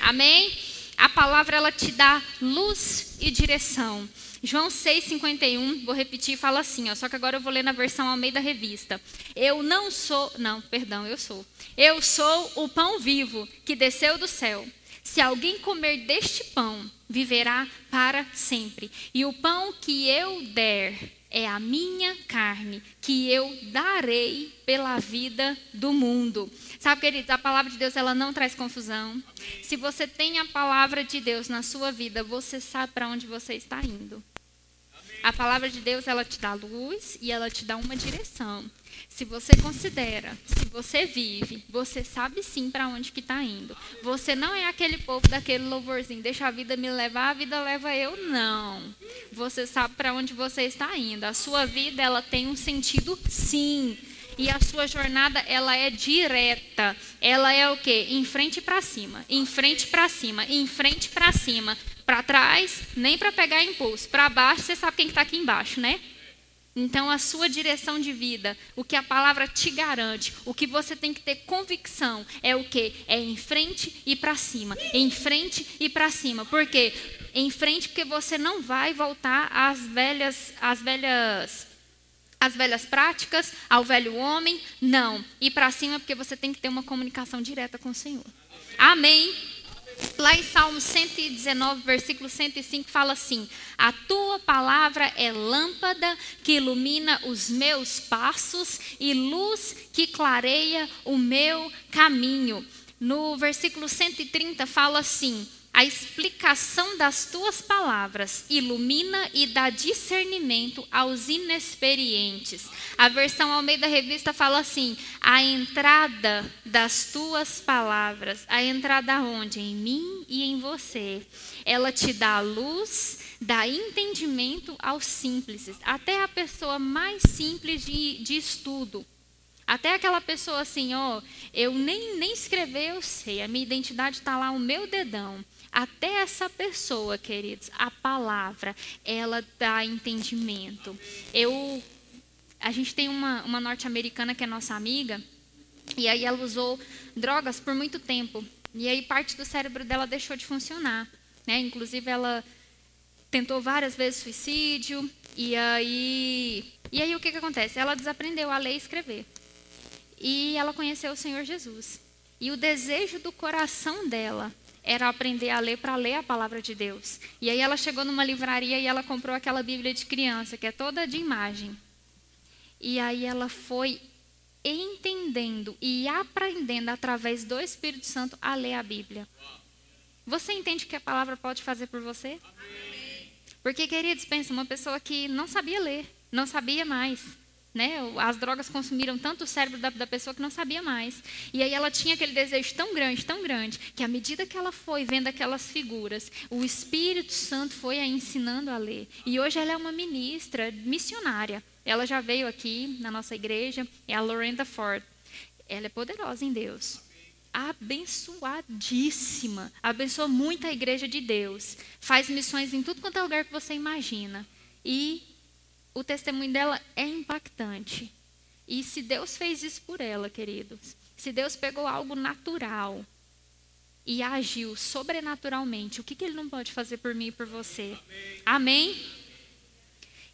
Amém? A palavra ela te dá luz e direção. João 6,51, vou repetir, fala assim, ó, só que agora eu vou ler na versão ao meio da revista. Eu não sou, não, perdão, eu sou. Eu sou o pão vivo que desceu do céu. Se alguém comer deste pão, viverá para sempre. E o pão que eu der é a minha carne, que eu darei pela vida do mundo. Sabe, queridos, a palavra de Deus ela não traz confusão. Se você tem a palavra de Deus na sua vida, você sabe para onde você está indo. A palavra de Deus ela te dá luz e ela te dá uma direção. Se você considera, se você vive, você sabe sim para onde que está indo. Você não é aquele povo daquele louvorzinho, deixa a vida me levar, a vida leva eu, não. Você sabe para onde você está indo. A sua vida ela tem um sentido sim. E a sua jornada ela é direta. Ela é o quê? Em frente para cima, em frente para cima, em frente para cima Para trás, nem para pegar impulso. Para baixo, você sabe quem está aqui embaixo, né? Então, a sua direção de vida, o que a palavra te garante, o que você tem que ter convicção é o que? É em frente e para cima. Em frente e para cima. Por quê? Em frente, porque você não vai voltar às velhas, às velhas, às velhas práticas, ao velho homem. Não. E para cima, porque você tem que ter uma comunicação direta com o Senhor. Amém. Lá em Salmo 119, versículo 105, fala assim: A tua palavra é lâmpada que ilumina os meus passos e luz que clareia o meu caminho. No versículo 130 fala assim: a explicação das tuas palavras ilumina e dá discernimento aos inexperientes. A versão Almeida Revista fala assim: a entrada das tuas palavras, a entrada onde? Em mim e em você. Ela te dá luz, dá entendimento aos simples, até a pessoa mais simples de, de estudo. Até aquela pessoa assim, ó, eu nem, nem escrever eu sei, a minha identidade está lá, o meu dedão. Até essa pessoa, queridos, a palavra, ela dá entendimento. Eu, a gente tem uma, uma norte-americana que é nossa amiga, e aí ela usou drogas por muito tempo. E aí parte do cérebro dela deixou de funcionar. Né? Inclusive, ela tentou várias vezes suicídio. E aí, e aí o que, que acontece? Ela desaprendeu a ler e escrever. E ela conheceu o Senhor Jesus. E o desejo do coração dela era aprender a ler para ler a palavra de Deus. E aí ela chegou numa livraria e ela comprou aquela Bíblia de criança, que é toda de imagem. E aí ela foi entendendo e aprendendo através do Espírito Santo a ler a Bíblia. Você entende o que a palavra pode fazer por você? Porque, queridos, pensa, uma pessoa que não sabia ler, não sabia mais. Né? As drogas consumiram tanto o cérebro da, da, pessoa que não sabia mais. E aí ela tinha aquele desejo tão grande, tão grande, que à medida que ela foi vendo aquelas figuras, o Espírito Santo foi a ensinando a ler. E hoje ela é uma ministra, missionária. Ela já veio aqui na nossa igreja, é a Lorenda Ford. Ela é poderosa em Deus. Abençoadíssima. Abençoa muito a igreja de Deus. Faz missões em tudo quanto é lugar que você imagina. E o testemunho dela é impactante. E se Deus fez isso por ela, queridos, se Deus pegou algo natural e agiu sobrenaturalmente, o que, que Ele não pode fazer por mim e por você? Amém? Amém?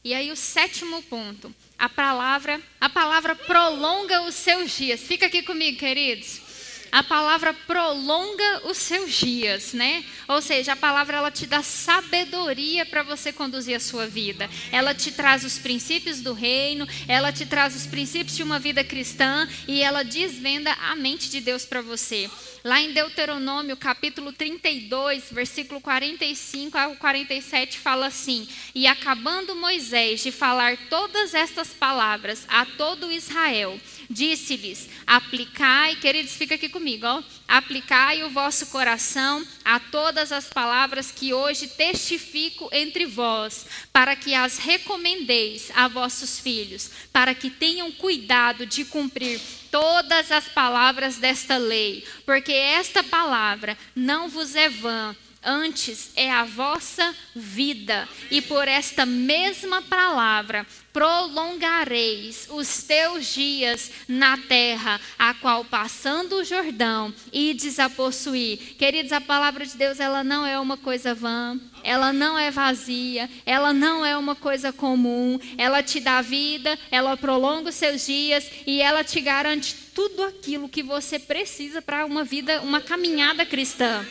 E aí o sétimo ponto, a palavra, a palavra prolonga os seus dias. Fica aqui comigo, queridos a palavra prolonga os seus dias, né? Ou seja, a palavra ela te dá sabedoria para você conduzir a sua vida. Ela te traz os princípios do reino, ela te traz os princípios de uma vida cristã e ela desvenda a mente de Deus para você. Lá em Deuteronômio, capítulo 32, versículo 45 ao 47, fala assim: E acabando Moisés de falar todas estas palavras a todo Israel, disse-lhes: Aplicai, queridos, fica aqui comigo, ó. Aplicai o vosso coração a todas as palavras que hoje testifico entre vós, para que as recomendeis a vossos filhos, para que tenham cuidado de cumprir todas as palavras desta lei, porque esta palavra não vos é vã, antes é a vossa vida, e por esta mesma palavra prolongareis os teus dias na terra, a qual passando o Jordão ides a possuir. Queridos, a palavra de Deus, ela não é uma coisa vã, ela não é vazia, ela não é uma coisa comum, ela te dá vida, ela prolonga os seus dias e ela te garante tudo aquilo que você precisa para uma vida, uma caminhada cristã.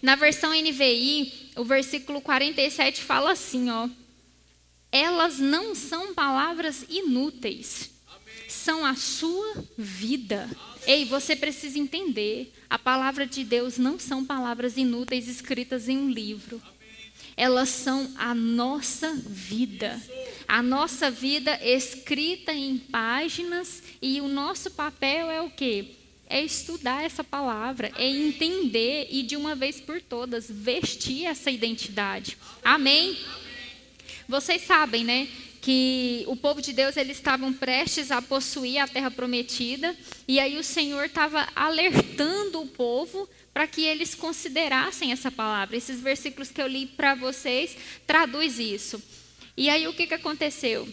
Na versão NVI, o versículo 47 fala assim, ó: Elas não são palavras inúteis, são a sua vida. Ei, você precisa entender, a palavra de Deus não são palavras inúteis escritas em um livro. Elas são a nossa vida. A nossa vida escrita em páginas e o nosso papel é o quê? É estudar essa palavra, é entender e de uma vez por todas vestir essa identidade. Amém? Vocês sabem, né, que o povo de Deus eles estavam prestes a possuir a terra prometida e aí o Senhor estava alertando o povo para que eles considerassem essa palavra. Esses versículos que eu li para vocês traduz isso. E aí o que, que aconteceu?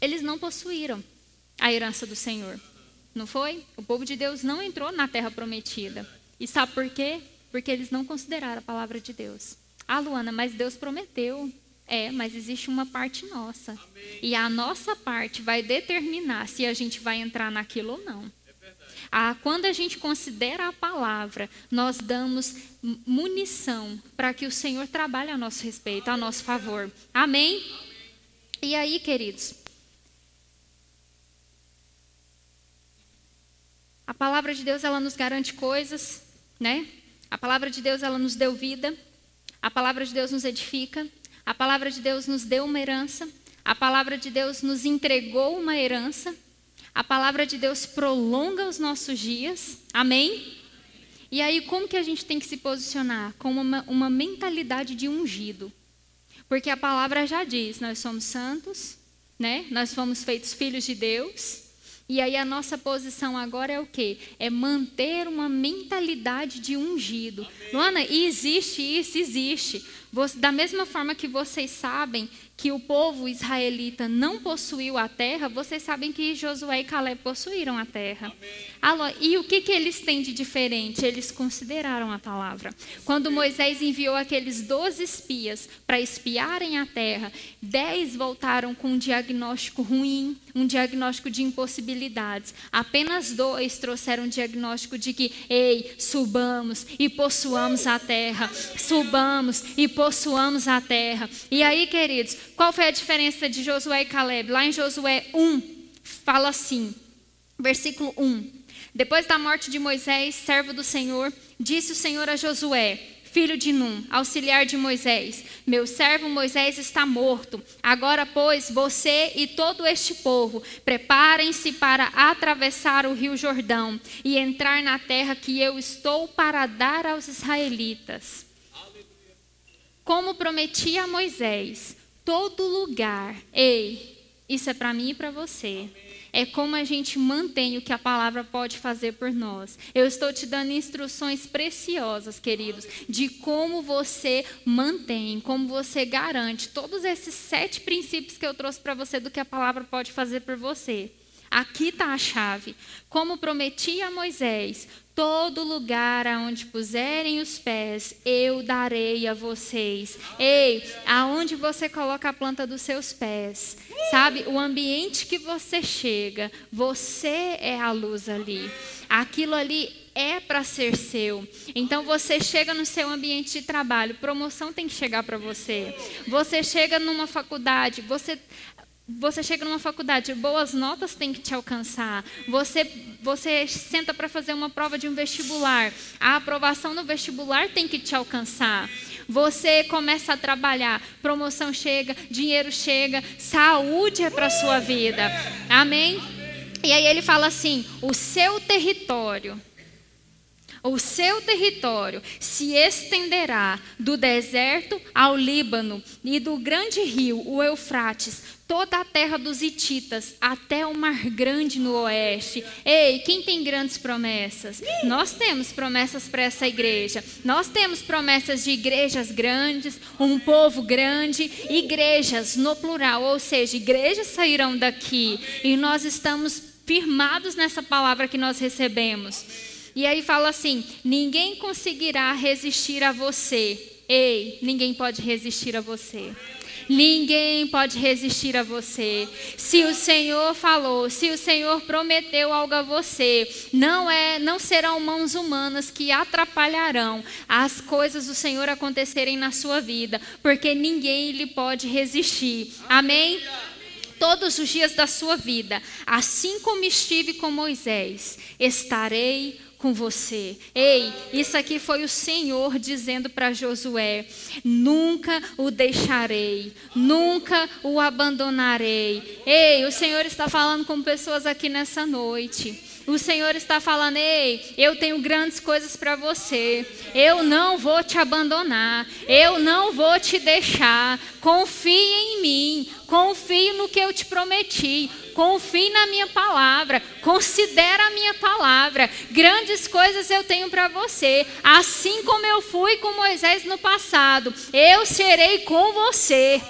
Eles não possuíram a herança do Senhor. Não foi? O povo de Deus não entrou na terra prometida. E sabe por quê? Porque eles não consideraram a palavra de Deus. Ah, Luana, mas Deus prometeu. É, mas existe uma parte nossa. Amém. E a nossa parte vai determinar se a gente vai entrar naquilo ou não. É ah, quando a gente considera a palavra, nós damos munição para que o Senhor trabalhe a nosso respeito, a nosso favor. Amém? Amém? E aí, queridos, a palavra de Deus ela nos garante coisas, né? A palavra de Deus ela nos deu vida. A palavra de Deus nos edifica. A palavra de Deus nos deu uma herança. A palavra de Deus nos entregou uma herança. A palavra de Deus prolonga os nossos dias. Amém? E aí, como que a gente tem que se posicionar? Com uma, uma mentalidade de ungido. Porque a palavra já diz: nós somos santos, né? nós fomos feitos filhos de Deus. E aí a nossa posição agora é o quê? É manter uma mentalidade de ungido. Amém. Luana, existe isso? Existe. Da mesma forma que vocês sabem que o povo israelita não possuiu a terra, vocês sabem que Josué e Caleb possuíram a terra. Alô, e o que, que eles têm de diferente? Eles consideraram a palavra. Quando Moisés enviou aqueles doze espias para espiarem a terra, dez voltaram com um diagnóstico ruim, um diagnóstico de impossibilidades. Apenas dois trouxeram um diagnóstico de que, ei, subamos e possuamos a terra, subamos e possuamos a terra. E aí, queridos, qual foi a diferença de Josué e Caleb? Lá em Josué 1, fala assim, versículo 1. Depois da morte de Moisés, servo do Senhor, disse o Senhor a Josué: filho de Num, auxiliar de Moisés. Meu servo Moisés está morto. Agora, pois, você e todo este povo, preparem-se para atravessar o rio Jordão e entrar na terra que eu estou para dar aos israelitas. Como prometi a Moisés, todo lugar, ei, isso é para mim e para você é como a gente mantém o que a palavra pode fazer por nós. Eu estou te dando instruções preciosas, queridos, de como você mantém, como você garante todos esses sete princípios que eu trouxe para você do que a palavra pode fazer por você. Aqui está a chave. Como prometi a Moisés, Todo lugar aonde puserem os pés, eu darei a vocês. Ei, aonde você coloca a planta dos seus pés, sabe? O ambiente que você chega, você é a luz ali. Aquilo ali é para ser seu. Então você chega no seu ambiente de trabalho, promoção tem que chegar para você. Você chega numa faculdade, você você chega numa faculdade, boas notas têm que te alcançar. Você, você senta para fazer uma prova de um vestibular, a aprovação no vestibular tem que te alcançar. Você começa a trabalhar, promoção chega, dinheiro chega, saúde é para sua vida. Amém? E aí ele fala assim: o seu território o seu território se estenderá do deserto ao Líbano e do grande rio, o Eufrates, toda a terra dos Hititas, até o Mar Grande no oeste. Ei, quem tem grandes promessas? Nós temos promessas para essa igreja. Nós temos promessas de igrejas grandes, um povo grande, igrejas no plural, ou seja, igrejas sairão daqui e nós estamos firmados nessa palavra que nós recebemos. E aí fala assim: ninguém conseguirá resistir a você. Ei, ninguém pode resistir a você. Ninguém pode resistir a você. Se o Senhor falou, se o Senhor prometeu algo a você, não é, não serão mãos humanas que atrapalharão as coisas do Senhor acontecerem na sua vida, porque ninguém lhe pode resistir. Amém? Todos os dias da sua vida, assim como estive com Moisés, estarei com você. Ei, isso aqui foi o Senhor dizendo para Josué: nunca o deixarei, nunca o abandonarei. Ei, o Senhor está falando com pessoas aqui nessa noite. O Senhor está falando: ei, eu tenho grandes coisas para você. Eu não vou te abandonar. Eu não vou te deixar. Confie em mim. Confie no que eu te prometi. Confie na minha palavra. Considera a minha palavra. Grandes coisas eu tenho para você. Assim como eu fui com Moisés no passado, eu serei com você.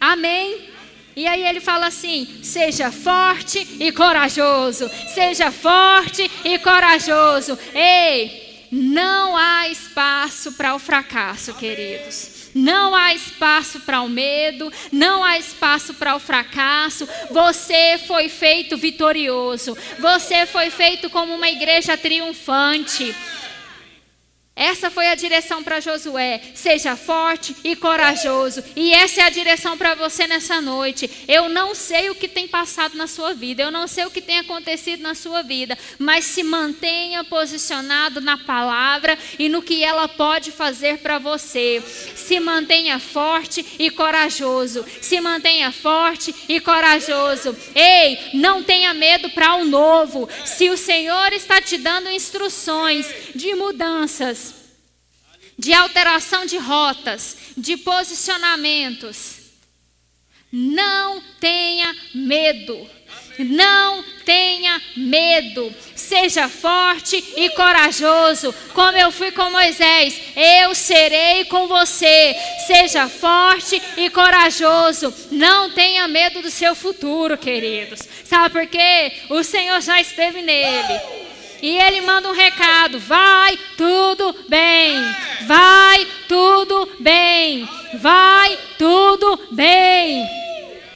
Amém. E aí ele fala assim: seja forte e corajoso, seja forte e corajoso. Ei, não há espaço para o fracasso, queridos. Não há espaço para o medo, não há espaço para o fracasso. Você foi feito vitorioso. Você foi feito como uma igreja triunfante. Essa foi a direção para Josué. Seja forte e corajoso. E essa é a direção para você nessa noite. Eu não sei o que tem passado na sua vida, eu não sei o que tem acontecido na sua vida, mas se mantenha posicionado na palavra e no que ela pode fazer para você. Se mantenha forte e corajoso. Se mantenha forte e corajoso. Ei, não tenha medo para o novo. Se o Senhor está te dando instruções de mudanças, de alteração de rotas, de posicionamentos. Não tenha medo. Não tenha medo. Seja forte e corajoso, como eu fui com Moisés. Eu serei com você. Seja forte e corajoso. Não tenha medo do seu futuro, queridos. Sabe por quê? O Senhor já esteve nele e ele manda um recado: vai tudo bem, vai tudo bem, vai tudo bem.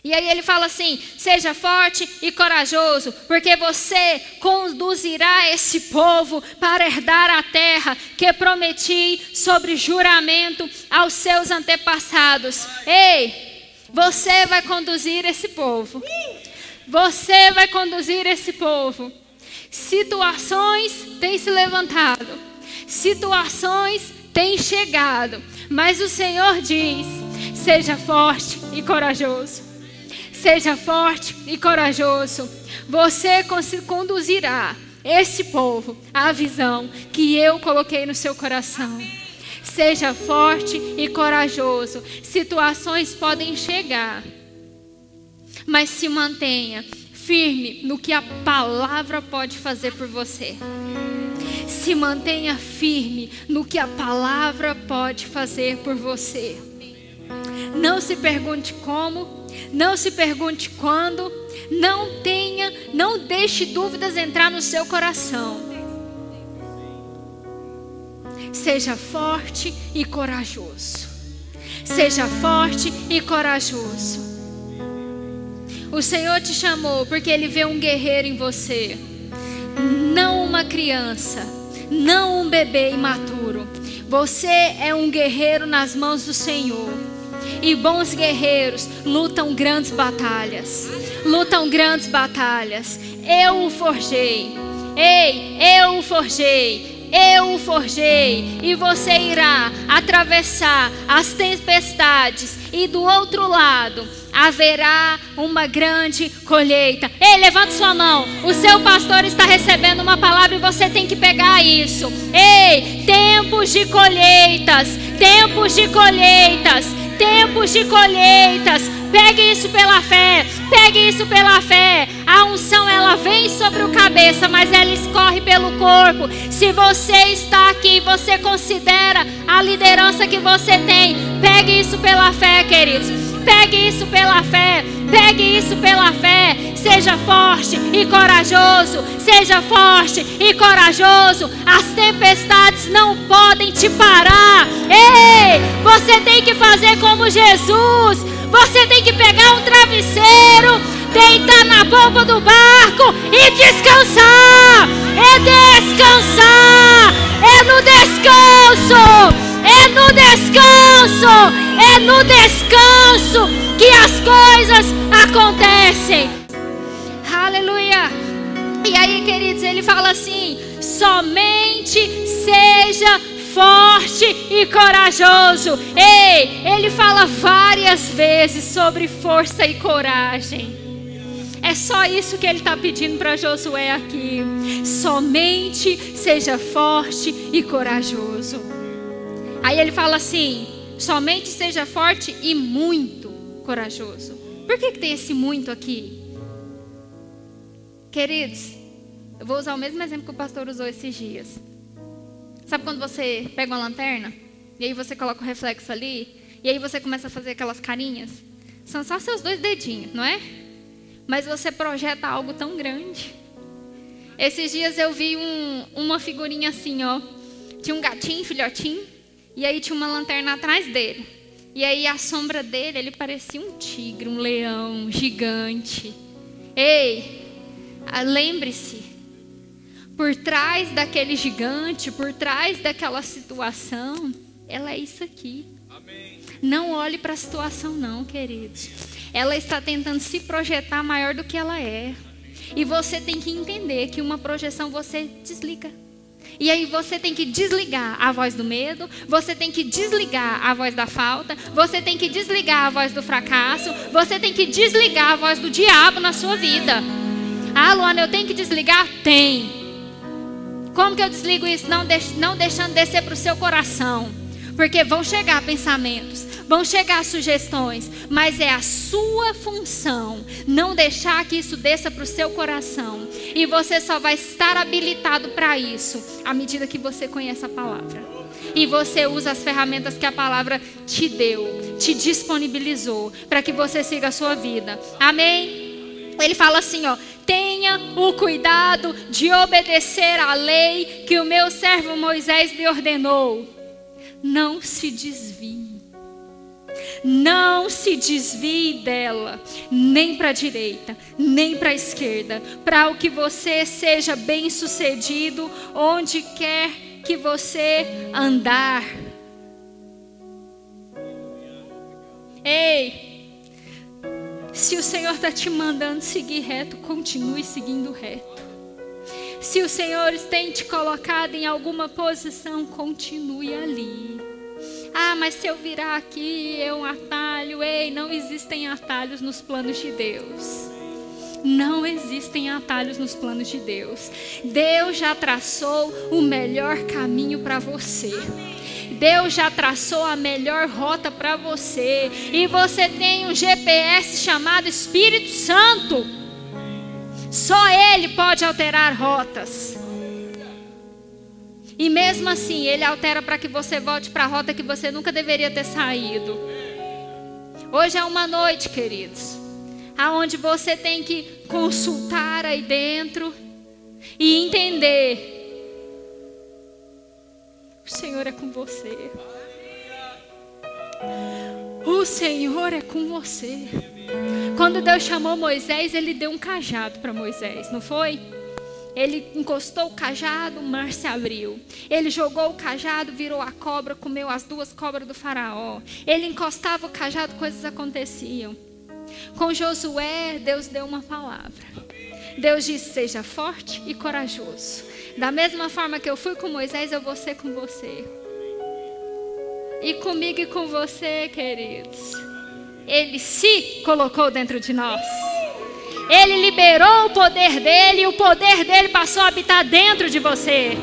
E aí ele fala assim: seja forte e corajoso, porque você conduzirá esse povo para herdar a terra que prometi sobre juramento aos seus antepassados. Ei, você vai conduzir esse povo. Você vai conduzir esse povo. Situações têm se levantado, situações têm chegado, mas o Senhor diz: seja forte e corajoso. Seja forte e corajoso. Você conduzirá esse povo à visão que eu coloquei no seu coração. Seja forte e corajoso. Situações podem chegar, mas se mantenha firme no que a palavra pode fazer por você. Se mantenha firme no que a palavra pode fazer por você. Não se pergunte como, não se pergunte quando, não tenha, não deixe dúvidas entrar no seu coração. Seja forte e corajoso. Seja forte e corajoso. O Senhor te chamou porque Ele vê um guerreiro em você, não uma criança, não um bebê imaturo. Você é um guerreiro nas mãos do Senhor. E bons guerreiros lutam grandes batalhas. Lutam grandes batalhas. Eu o forjei. Ei, eu o forjei eu o forjei, e você irá atravessar as tempestades, e do outro lado haverá uma grande colheita. Ei, levante sua mão. O seu pastor está recebendo uma palavra e você tem que pegar isso. Ei, tempos de colheitas, tempos de colheitas, tempos de colheitas. Pegue isso pela fé, pegue isso pela fé. A unção ela vem sobre o cabeça, mas ela escorre pelo corpo. Se você está aqui, você considera a liderança que você tem. Pegue isso pela fé, queridos. Pegue isso pela fé. Pegue isso pela fé. Seja forte e corajoso. Seja forte e corajoso. As tempestades não podem te parar. Ei, você tem que fazer como Jesus. Você tem que pegar um travesseiro, deitar na bomba do barco e descansar. É descansar. É no descanso. É no descanso, é no descanso que as coisas acontecem. Aleluia. E aí, queridos, ele fala assim: somente seja forte e corajoso. Ei, ele fala várias vezes sobre força e coragem. É só isso que ele está pedindo para Josué aqui. Somente seja forte e corajoso. Aí ele fala assim: somente seja forte e muito corajoso. Por que, que tem esse muito aqui? Queridos, eu vou usar o mesmo exemplo que o pastor usou esses dias. Sabe quando você pega uma lanterna e aí você coloca o reflexo ali e aí você começa a fazer aquelas carinhas? São só seus dois dedinhos, não é? Mas você projeta algo tão grande. Esses dias eu vi um, uma figurinha assim, ó. Tinha um gatinho, filhotinho, e aí tinha uma lanterna atrás dele. E aí a sombra dele, ele parecia um tigre, um leão gigante. Ei, lembre-se, por trás daquele gigante, por trás daquela situação, ela é isso aqui. Amém. Não olhe para a situação, não, queridos. Ela está tentando se projetar maior do que ela é. E você tem que entender que uma projeção você desliga. E aí você tem que desligar a voz do medo, você tem que desligar a voz da falta, você tem que desligar a voz do fracasso, você tem que desligar a voz do diabo na sua vida. Ah, Luana, eu tenho que desligar? Tem. Como que eu desligo isso? Não, deix não deixando descer para o seu coração. Porque vão chegar pensamentos, vão chegar sugestões, mas é a sua função não deixar que isso desça para o seu coração. E você só vai estar habilitado para isso à medida que você conhece a palavra. E você usa as ferramentas que a palavra te deu, te disponibilizou, para que você siga a sua vida. Amém? Ele fala assim, ó: tenha o cuidado de obedecer à lei que o meu servo Moisés lhe ordenou. Não se desvie. Não se desvie dela, nem para a direita, nem para a esquerda, para o que você seja bem sucedido onde quer que você andar. Ei, se o Senhor está te mandando seguir reto, continue seguindo reto. Se o Senhor tem te colocado em alguma posição, continue ali. Ah, mas se eu virar aqui é um atalho. Ei, não existem atalhos nos planos de Deus. Não existem atalhos nos planos de Deus. Deus já traçou o melhor caminho para você. Deus já traçou a melhor rota para você. E você tem um GPS chamado Espírito Santo. Só Ele pode alterar rotas. E mesmo assim, Ele altera para que você volte para a rota que você nunca deveria ter saído. Hoje é uma noite, queridos, aonde você tem que consultar aí dentro e entender o Senhor é com você. O Senhor é com você. Quando Deus chamou Moisés, ele deu um cajado para Moisés, não foi? Ele encostou o cajado, o mar se abriu. Ele jogou o cajado, virou a cobra, comeu as duas cobras do faraó. Ele encostava o cajado, coisas aconteciam. Com Josué, Deus deu uma palavra. Deus disse: Seja forte e corajoso. Da mesma forma que eu fui com Moisés, eu vou ser com você. E comigo e com você, queridos. Ele se colocou dentro de nós. Ele liberou o poder dele e o poder dele passou a habitar dentro de você.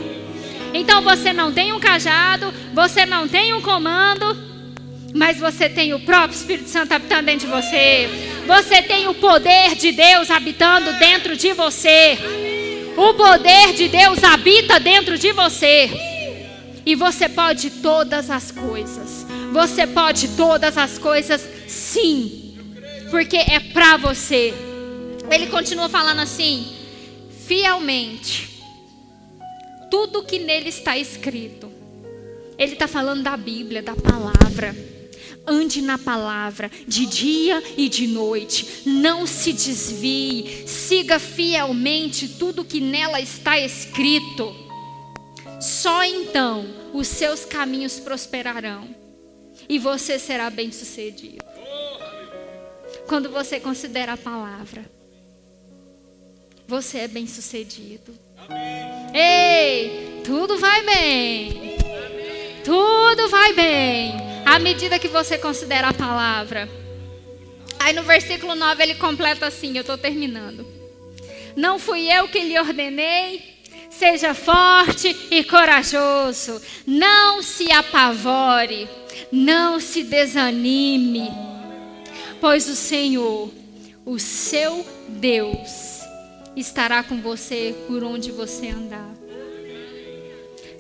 Então você não tem um cajado, você não tem um comando, mas você tem o próprio Espírito Santo habitando dentro de você. Você tem o poder de Deus habitando dentro de você. O poder de Deus habita dentro de você. E você pode todas as coisas. Você pode todas as coisas, sim. Porque é para você. Ele continua falando assim: fielmente. Tudo que nele está escrito. Ele está falando da Bíblia, da palavra. Ande na palavra de dia e de noite. Não se desvie. Siga fielmente tudo que nela está escrito. Só então os seus caminhos prosperarão e você será bem-sucedido. Quando você considera a palavra, você é bem-sucedido. Ei, tudo vai bem. Tudo vai bem à medida que você considera a palavra. Aí no versículo 9 ele completa assim: eu estou terminando. Não fui eu que lhe ordenei, seja forte e corajoso, não se apavore, não se desanime, pois o Senhor, o seu Deus, estará com você por onde você andar.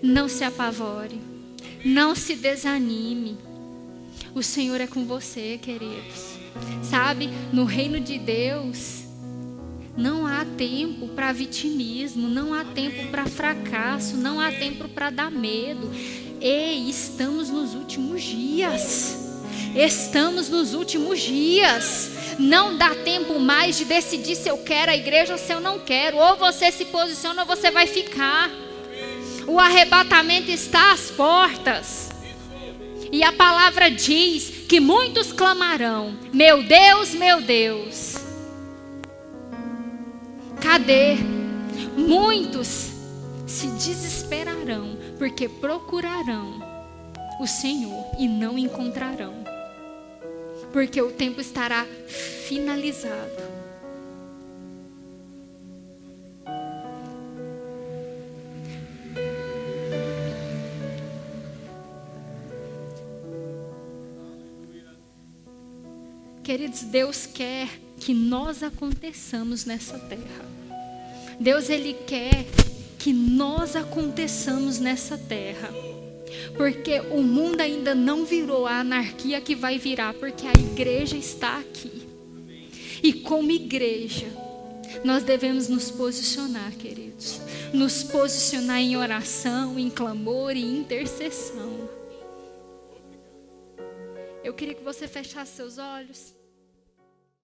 Não se apavore, não se desanime. O Senhor é com você, queridos. Sabe, no reino de Deus, não há tempo para vitimismo, não há tempo para fracasso, não há tempo para dar medo. Ei, estamos nos últimos dias. Estamos nos últimos dias. Não dá tempo mais de decidir se eu quero a igreja ou se eu não quero. Ou você se posiciona ou você vai ficar. O arrebatamento está às portas. E a palavra diz que muitos clamarão: Meu Deus, meu Deus. Cadê? Muitos se desesperarão porque procurarão o Senhor e não encontrarão. Porque o tempo estará finalizado. Queridos, Deus quer que nós aconteçamos nessa terra. Deus ele quer que nós aconteçamos nessa terra. Porque o mundo ainda não virou a anarquia que vai virar, porque a igreja está aqui. E como igreja, nós devemos nos posicionar, queridos. Nos posicionar em oração, em clamor e intercessão. Eu queria que você fechasse seus olhos.